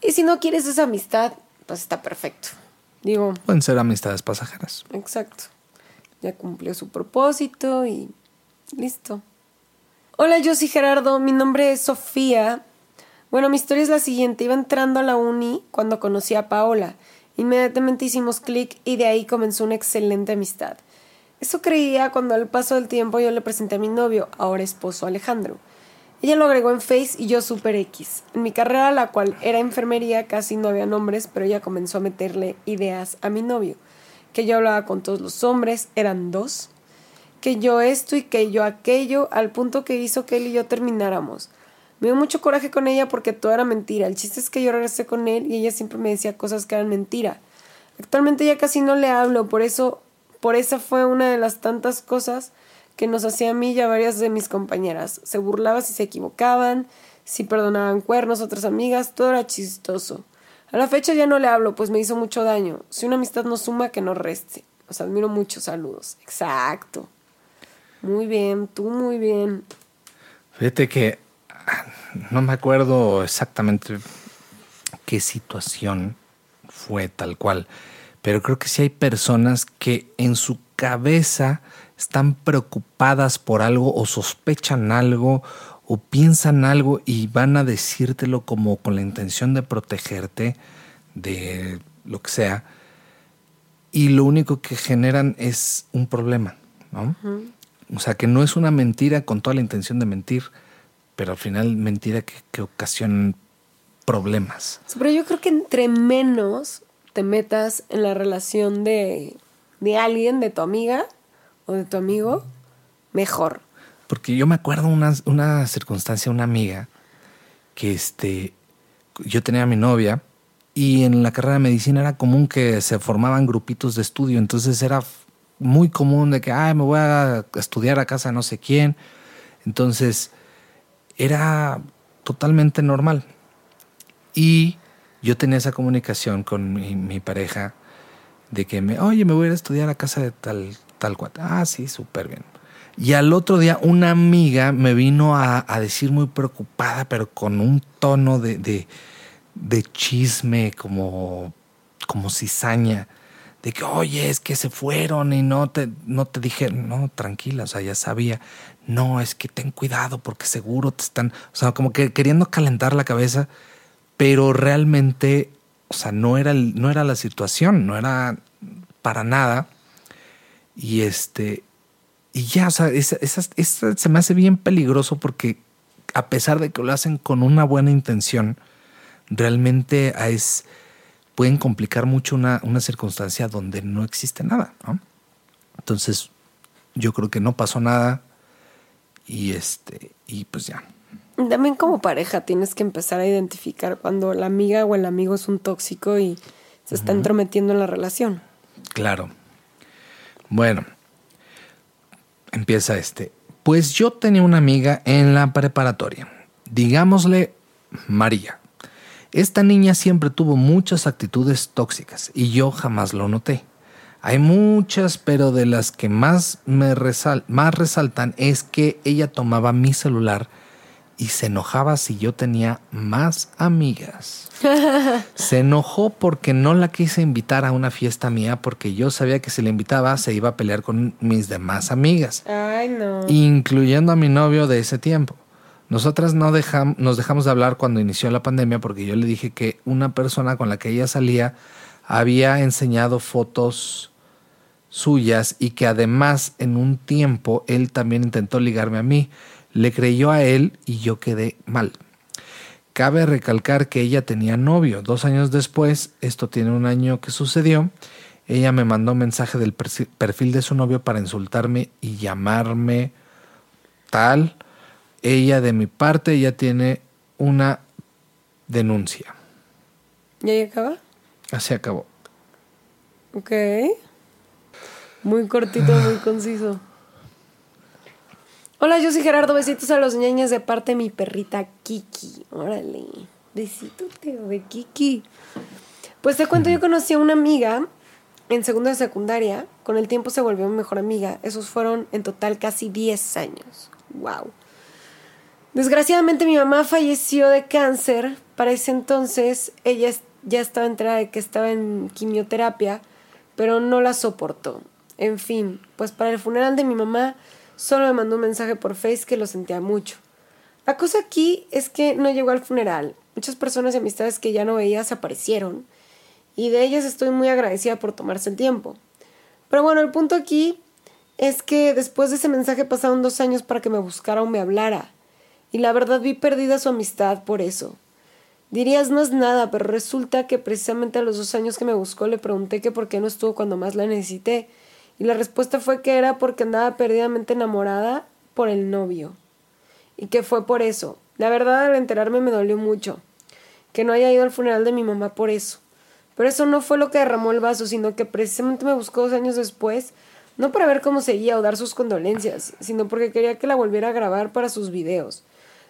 Y si no quieres esa amistad, pues está perfecto. Digo. Pueden ser amistades pasajeras. Exacto. Ya cumplió su propósito y listo. Hola, yo soy Gerardo, mi nombre es Sofía. Bueno, mi historia es la siguiente. Iba entrando a la uni cuando conocí a Paola. Inmediatamente hicimos clic y de ahí comenzó una excelente amistad. Eso creía cuando al paso del tiempo yo le presenté a mi novio, ahora esposo Alejandro. Ella lo agregó en Face y yo Super X. En mi carrera, la cual era enfermería, casi no había nombres, pero ella comenzó a meterle ideas a mi novio. Que yo hablaba con todos los hombres, eran dos que yo esto y que yo aquello, al punto que hizo que él y yo termináramos. Me dio mucho coraje con ella porque todo era mentira. El chiste es que yo regresé con él y ella siempre me decía cosas que eran mentira. Actualmente ya casi no le hablo, por eso, por esa fue una de las tantas cosas que nos hacía a mí y a varias de mis compañeras. Se burlaba si se equivocaban, si perdonaban cuernos, otras amigas, todo era chistoso. A la fecha ya no le hablo, pues me hizo mucho daño. Si una amistad no suma, que no reste. Os admiro mucho, saludos. Exacto. Muy bien, tú muy bien. Fíjate que no me acuerdo exactamente qué situación fue tal cual, pero creo que sí hay personas que en su cabeza están preocupadas por algo o sospechan algo o piensan algo y van a decírtelo como con la intención de protegerte de lo que sea y lo único que generan es un problema, ¿no? O sea, que no es una mentira con toda la intención de mentir, pero al final mentira que, que ocasiona problemas. Pero yo creo que entre menos te metas en la relación de, de alguien, de tu amiga o de tu amigo, mejor. Porque yo me acuerdo una, una circunstancia, una amiga, que este, yo tenía a mi novia y en la carrera de medicina era común que se formaban grupitos de estudio, entonces era muy común de que, ay, me voy a estudiar a casa de no sé quién. Entonces, era totalmente normal. Y yo tenía esa comunicación con mi, pareja de que, me, oye, me voy a ir a estudiar a casa de tal, tal. Ah, sí, súper bien. Y al otro día una amiga me vino a, decir muy preocupada, pero con un tono de, de, chisme, como, como cizaña, de que, oye, es que se fueron y no te, no te dije, no, tranquila, o sea, ya sabía, no, es que ten cuidado porque seguro te están, o sea, como que queriendo calentar la cabeza, pero realmente, o sea, no era, no era la situación, no era para nada. Y este, y ya, o sea, se me hace bien peligroso porque a pesar de que lo hacen con una buena intención, realmente es, pueden complicar mucho una, una circunstancia donde no existe nada. ¿no? Entonces, yo creo que no pasó nada y este, y pues ya. También como pareja tienes que empezar a identificar cuando la amiga o el amigo es un tóxico y se está entrometiendo en la relación. Claro. Bueno, empieza este. Pues yo tenía una amiga en la preparatoria, digámosle María. Esta niña siempre tuvo muchas actitudes tóxicas y yo jamás lo noté. Hay muchas, pero de las que más me más resaltan es que ella tomaba mi celular y se enojaba si yo tenía más amigas. se enojó porque no la quise invitar a una fiesta mía porque yo sabía que si la invitaba se iba a pelear con mis demás amigas. Ay, no. Incluyendo a mi novio de ese tiempo. Nosotras no nos dejamos de hablar cuando inició la pandemia porque yo le dije que una persona con la que ella salía había enseñado fotos suyas y que además en un tiempo él también intentó ligarme a mí le creyó a él y yo quedé mal. Cabe recalcar que ella tenía novio. Dos años después, esto tiene un año que sucedió, ella me mandó un mensaje del perfil de su novio para insultarme y llamarme tal. Ella de mi parte ya tiene una denuncia. ¿Y ahí acaba? Así acabó. Ok. Muy cortito, muy conciso. Hola, yo soy Gerardo. Besitos a los ñañas de parte de mi perrita Kiki. Órale. Besito, de Kiki. Pues te cuento, yo conocí a una amiga en segundo de secundaria. Con el tiempo se volvió mi mejor amiga. Esos fueron en total casi 10 años. Wow. Desgraciadamente mi mamá falleció de cáncer. Para ese entonces ella ya estaba enterada de que estaba en quimioterapia, pero no la soportó. En fin, pues para el funeral de mi mamá Solo me mandó un mensaje por Face que lo sentía mucho. La cosa aquí es que no llegó al funeral. Muchas personas y amistades que ya no veía se aparecieron. Y de ellas estoy muy agradecida por tomarse el tiempo. Pero bueno, el punto aquí es que después de ese mensaje pasaron dos años para que me buscara o me hablara. Y la verdad vi perdida su amistad por eso. Dirías no es nada, pero resulta que precisamente a los dos años que me buscó le pregunté que por qué no estuvo cuando más la necesité y la respuesta fue que era porque andaba perdidamente enamorada por el novio. Y que fue por eso. La verdad, al enterarme me dolió mucho. Que no haya ido al funeral de mi mamá por eso. Pero eso no fue lo que derramó el vaso, sino que precisamente me buscó dos años después, no para ver cómo seguía o dar sus condolencias, sino porque quería que la volviera a grabar para sus videos.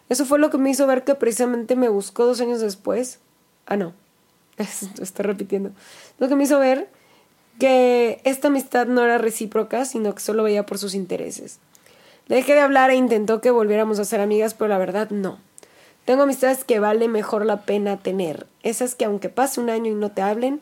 Eso fue lo que me hizo ver que precisamente me buscó dos años después. Ah, no. Estoy repitiendo. Lo que me hizo ver que esta amistad no era recíproca, sino que solo veía por sus intereses. Dejé de hablar e intentó que volviéramos a ser amigas, pero la verdad no. Tengo amistades que vale mejor la pena tener. Esas que aunque pase un año y no te hablen,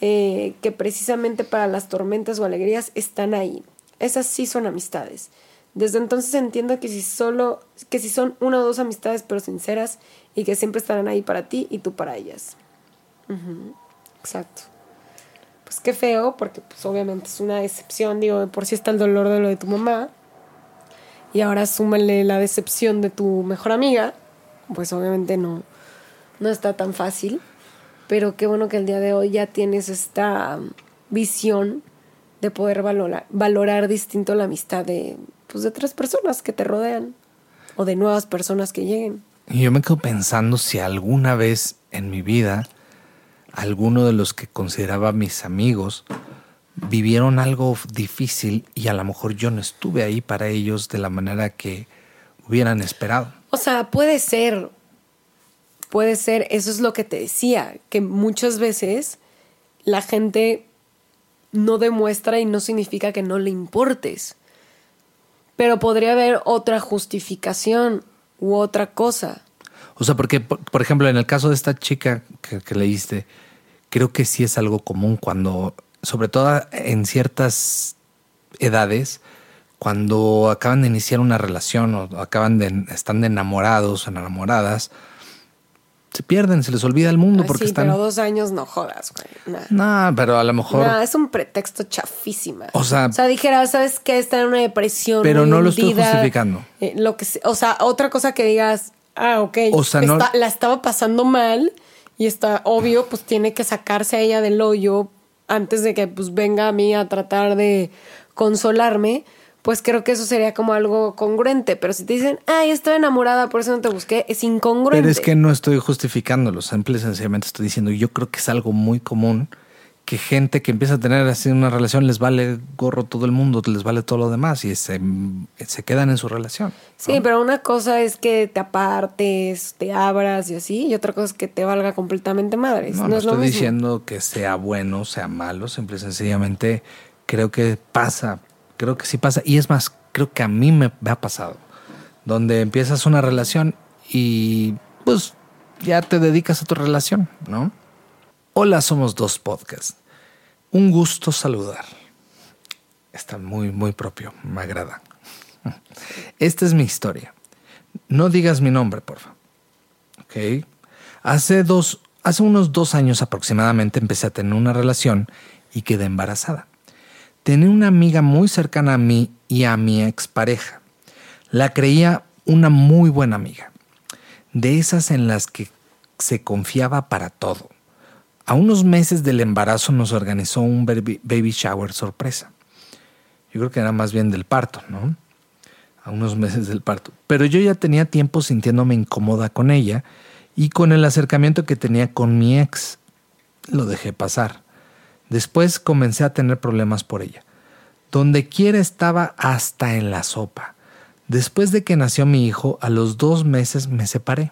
eh, que precisamente para las tormentas o alegrías están ahí. Esas sí son amistades. Desde entonces entiendo que si solo, que si son una o dos amistades pero sinceras y que siempre estarán ahí para ti y tú para ellas. Exacto. Pues qué feo, porque pues obviamente es una decepción, digo, por si está el dolor de lo de tu mamá. Y ahora súmale la decepción de tu mejor amiga, pues obviamente no, no está tan fácil. Pero qué bueno que el día de hoy ya tienes esta visión de poder valorar, valorar distinto la amistad de, pues, de otras personas que te rodean o de nuevas personas que lleguen. Y yo me quedo pensando si alguna vez en mi vida alguno de los que consideraba mis amigos vivieron algo difícil y a lo mejor yo no estuve ahí para ellos de la manera que hubieran esperado. O sea, puede ser, puede ser, eso es lo que te decía, que muchas veces la gente no demuestra y no significa que no le importes. Pero podría haber otra justificación u otra cosa. O sea, porque, por, ejemplo, en el caso de esta chica que, leíste, creo que sí es algo común cuando, sobre todo en ciertas edades, cuando acaban de iniciar una relación o acaban de, están de enamorados o enamoradas, se pierden, se les olvida el mundo porque sí, están. Pero dos años no jodas, güey. No, pero a lo mejor. No, es un pretexto chafísima. O sea. O sea, dijera, ¿sabes qué? Está en una depresión. Pero no lo estoy justificando. Eh, lo que, o sea, otra cosa que digas, ah, ok. O sea, no... la estaba pasando mal y está obvio, pues tiene que sacarse a ella del hoyo antes de que pues venga a mí a tratar de consolarme pues creo que eso sería como algo congruente. Pero si te dicen, ay, estoy enamorada, por eso no te busqué, es incongruente. Pero es que no estoy justificándolo, simple y sencillamente estoy diciendo, yo creo que es algo muy común que gente que empieza a tener así una relación les vale gorro todo el mundo, les vale todo lo demás y se, se quedan en su relación. Sí, pero una cosa es que te apartes, te abras y así, y otra cosa es que te valga completamente madre. No, no, estoy diciendo que sea bueno, sea malo, simple y sencillamente creo que pasa creo que sí pasa. Y es más, creo que a mí me, ha pasado. Donde empiezas una relación y pues ya te dedicas a tu relación, ¿no? Hola, somos dos podcasts. Un gusto saludar. Está muy, muy propio, me agrada. Esta es mi historia. No digas mi nombre, porfa. ¿Ok? Hace, dos, hace unos dos años aproximadamente empecé a tener una relación y quedé embarazada. Tenía una amiga muy cercana a mí y a mi expareja. La creía una muy buena amiga, de esas en las que se confiaba para todo. A unos meses del embarazo nos organizó un baby shower sorpresa. Yo creo que era más bien del parto, ¿no? A unos meses del parto. Pero yo ya tenía tiempo sintiéndome incómoda con ella y con el acercamiento que tenía con mi ex. Lo dejé pasar. Después comencé a tener problemas por ella. Donde quiera estaba hasta en la sopa. Después de que nació mi hijo, a los dos meses me separé.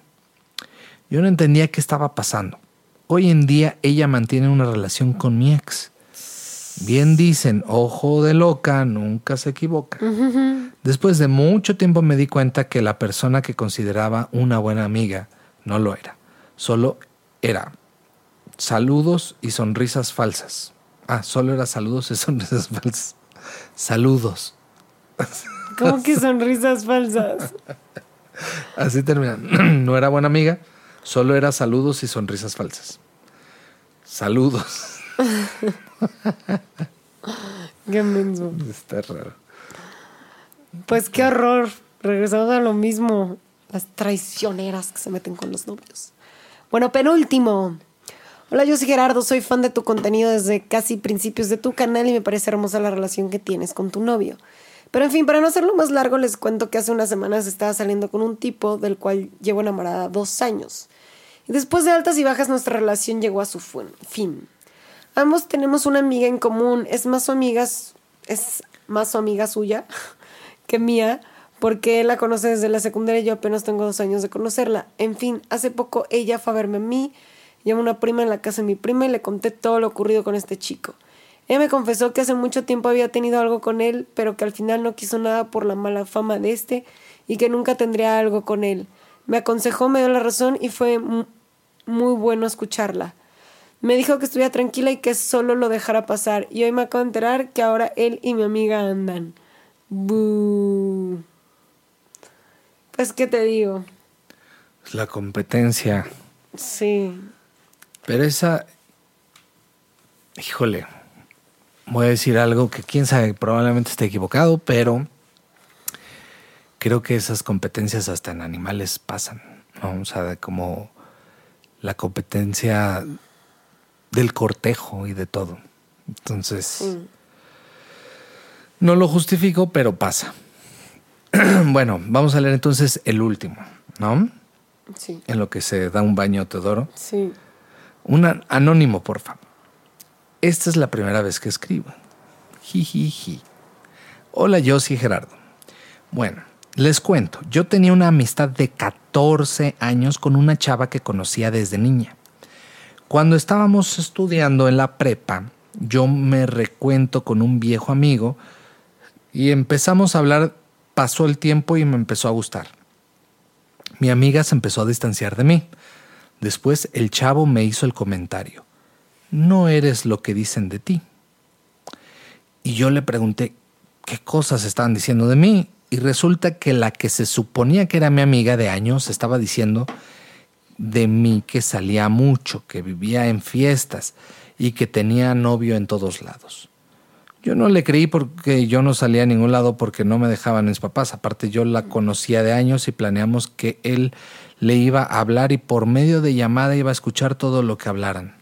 Yo no entendía qué estaba pasando. Hoy en día ella mantiene una relación con mi ex. Bien dicen, ojo de loca, nunca se equivoca. Después de mucho tiempo me di cuenta que la persona que consideraba una buena amiga no lo era. Solo era Saludos y sonrisas falsas. Ah, solo era saludos y sonrisas falsas. Saludos. ¿Cómo que sonrisas falsas? Así termina. No era buena amiga, solo era saludos y sonrisas falsas. Saludos. qué menso. Está raro. Pues qué horror. Regresamos a lo mismo. Las traicioneras que se meten con los novios. Bueno, penúltimo. Hola, yo soy Gerardo, soy fan de tu contenido desde casi principios de tu canal y me parece hermosa la relación que tienes con tu novio. Pero en fin, para no hacerlo más largo, les cuento que hace unas semanas estaba saliendo con un tipo del cual llevo enamorada dos años. Y después de altas y bajas, nuestra relación llegó a su fin. Ambos tenemos una amiga en común, es más su amiga, es más su amiga suya que mía, porque él la conoce desde la secundaria y yo apenas tengo dos años de conocerla. En fin, hace poco ella fue a verme a mí Llamé a una prima en la casa de mi prima y le conté todo lo ocurrido con este chico. Ella me confesó que hace mucho tiempo había tenido algo con él, pero que al final no quiso nada por la mala fama de este y que nunca tendría algo con él. Me aconsejó, me dio la razón y fue muy bueno escucharla. Me dijo que estuviera tranquila y que solo lo dejara pasar. Y hoy me acabo de enterar que ahora él y mi amiga andan. Buh. Pues, ¿qué te digo? La competencia. Sí. Pero esa. Híjole. Voy a decir algo que quién sabe, probablemente esté equivocado, pero creo que esas competencias hasta en animales pasan. ¿no? O sea, como la competencia del cortejo y de todo. Entonces, no lo justifico, pero pasa. bueno, vamos a leer entonces el último, ¿no? Sí. En lo que se da un baño Teodoro. Sí. Un anónimo, por favor. Esta es la primera vez que escribo. Jijiji. Hola, yo Gerardo. Bueno, les cuento, yo tenía una amistad de 14 años con una chava que conocía desde niña. Cuando estábamos estudiando en la prepa, yo me recuento con un viejo amigo y empezamos a hablar, pasó el tiempo y me empezó a gustar. Mi amiga se empezó a distanciar de mí. Después el chavo me hizo el comentario, no eres lo que dicen de ti. Y yo le pregunté, ¿qué cosas estaban diciendo de mí? Y resulta que la que se suponía que era mi amiga de años estaba diciendo de mí que salía mucho, que vivía en fiestas y que tenía novio en todos lados. Yo no le creí porque yo no salía a ningún lado porque no me dejaban mis papás. Aparte yo la conocía de años y planeamos que él le iba a hablar y por medio de llamada iba a escuchar todo lo que hablaran.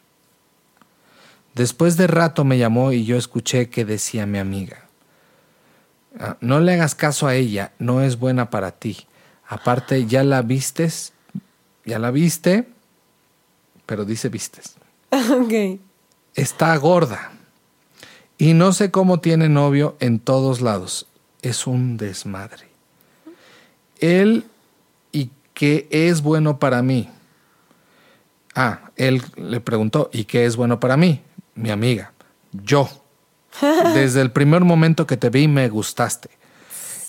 Después de rato me llamó y yo escuché que decía mi amiga. Ah, no le hagas caso a ella, no es buena para ti. Aparte, ya la vistes, ya la viste, pero dice vistes. Ok. Está gorda. Y no sé cómo tiene novio en todos lados. Es un desmadre. Él qué es bueno para mí. Ah, él le preguntó, ¿y qué es bueno para mí? Mi amiga. Yo. Desde el primer momento que te vi me gustaste.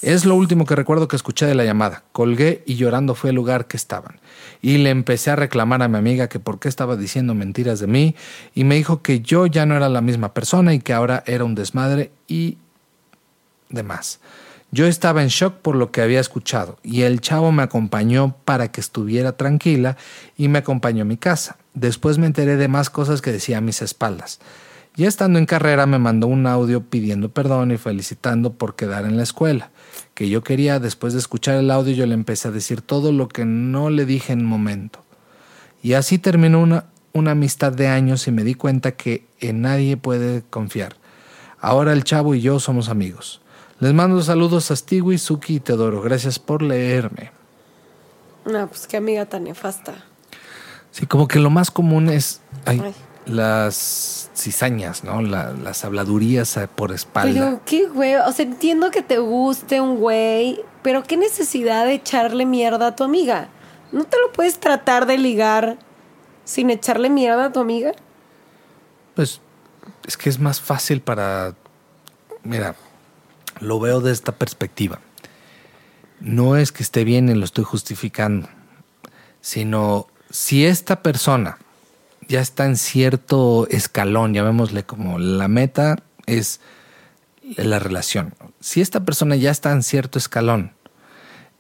Es lo último que recuerdo que escuché de la llamada. Colgué y llorando fue al lugar que estaban. Y le empecé a reclamar a mi amiga que por qué estaba diciendo mentiras de mí y me dijo que yo ya no era la misma persona y que ahora era un desmadre y demás. Yo estaba en shock por lo que había escuchado y el chavo me acompañó para que estuviera tranquila y me acompañó a mi casa. Después me enteré de más cosas que decía a mis espaldas. Ya estando en carrera me mandó un audio pidiendo perdón y felicitando por quedar en la escuela. Que yo quería, después de escuchar el audio, yo le empecé a decir todo lo que no le dije en momento. Y así terminó una, una amistad de años y me di cuenta que en nadie puede confiar. Ahora el chavo y yo somos amigos. Les mando saludos a Stewie, Suki y Teodoro. Gracias por leerme. No, pues qué amiga tan nefasta. Sí, como que lo más común es ay, Ay. las cizañas, ¿no? La- las habladurías eh, por espalda. Pero qué güey, o sea, entiendo que te guste un güey, pero qué necesidad de echarle mierda a tu amiga. ¿No te lo puedes tratar de ligar sin echarle mierda a tu amiga? Pues es que es más fácil para... Mira, lo veo de esta perspectiva. No es que esté bien y lo estoy justificando, sino si esta persona ya está en cierto escalón, llamémosle como la meta es la relación. Si esta persona ya está en cierto escalón,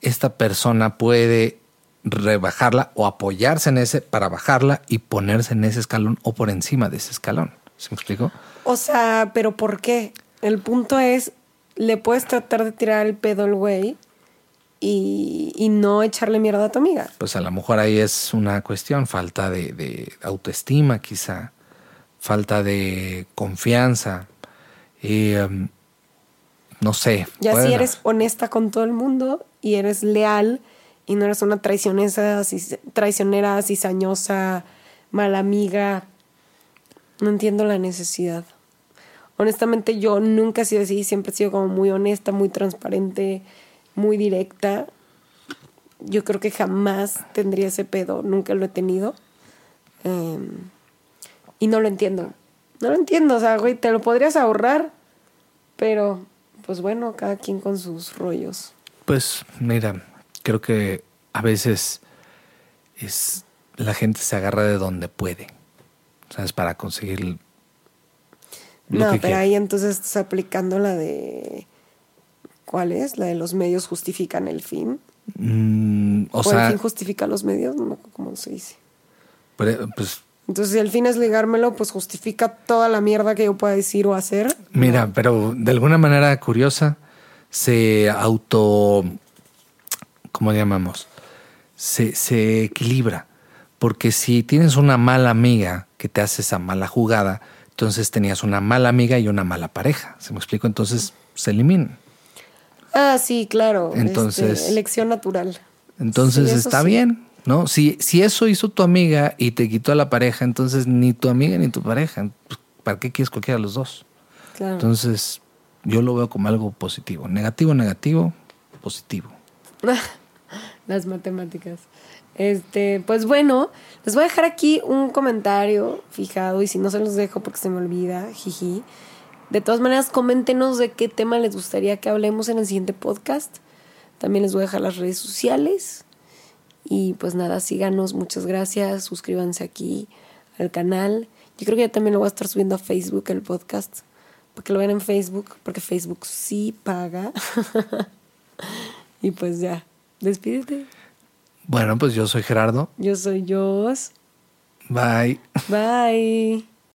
esta persona puede rebajarla o apoyarse en ese para bajarla y ponerse en ese escalón o por encima de ese escalón. ¿Se me explicó? O sea, pero ¿por qué? El punto es, le puedes tratar de tirar el pedo al güey y, y no echarle mierda a tu amiga. Pues a lo mejor ahí es una cuestión, falta de, de autoestima quizá, falta de confianza, y, em, no sé. Ya si eres honesta con todo el mundo y eres leal y no eres una traicionesa, cis- traicionera, cizañosa, mala amiga, no entiendo la necesidad. Honestamente yo nunca he sido así, siempre he sido como muy honesta, muy transparente, muy directa. Yo creo que jamás tendría ese pedo, nunca lo he tenido. Em, y no lo entiendo. No lo entiendo, o sea, güey, te lo podrías ahorrar, pero pues bueno, cada quien con sus rollos. Pues mira, creo que a veces es la gente se agarra de donde puede. ¿sabes? Para conseguir no, pero ahí entonces estás aplicando la de. ¿Cuál es? La de los medios justifican el fin. Mm, o, sea, el fin justifica los medios, no me cómo se dice. pues. Entonces, si el fin es ligármelo, pues justifica toda la mierda que yo pueda decir o hacer. Mira, pero de alguna manera curiosa, se auto. ¿Cómo llamamos? Se, se equilibra. Porque si tienes una mala amiga que te hace esa mala jugada, entonces tenías una mala amiga y una mala pareja. ¿Se me explico? Entonces se eliminan. Ah, sí, claro. Entonces. Este, elección natural. Entonces está bien, ¿no? Si, si eso hizo tu amiga y te quitó a la pareja, entonces ni tu amiga ni tu pareja. Pues, ¿Para qué quieres cualquiera de los dos? Claro. Entonces, yo lo veo como algo positivo. Negativo, negativo, positivo. Las matemáticas. Este, pues bueno, les voy a dejar aquí un comentario fijado y si no se los dejo porque se me olvida, jiji. De todas maneras, coméntenos de qué tema les gustaría que hablemos en el siguiente podcast. También les voy a dejar las redes sociales. Y pues nada, síganos, muchas gracias, suscríbanse aquí al canal. Yo creo que ya también lo voy a estar subiendo a Facebook el podcast, para que lo vean en Facebook, porque Facebook sí paga. y pues ya, despídete. Bueno, pues yo soy Gerardo. Yo soy Jos. Bye. Bye.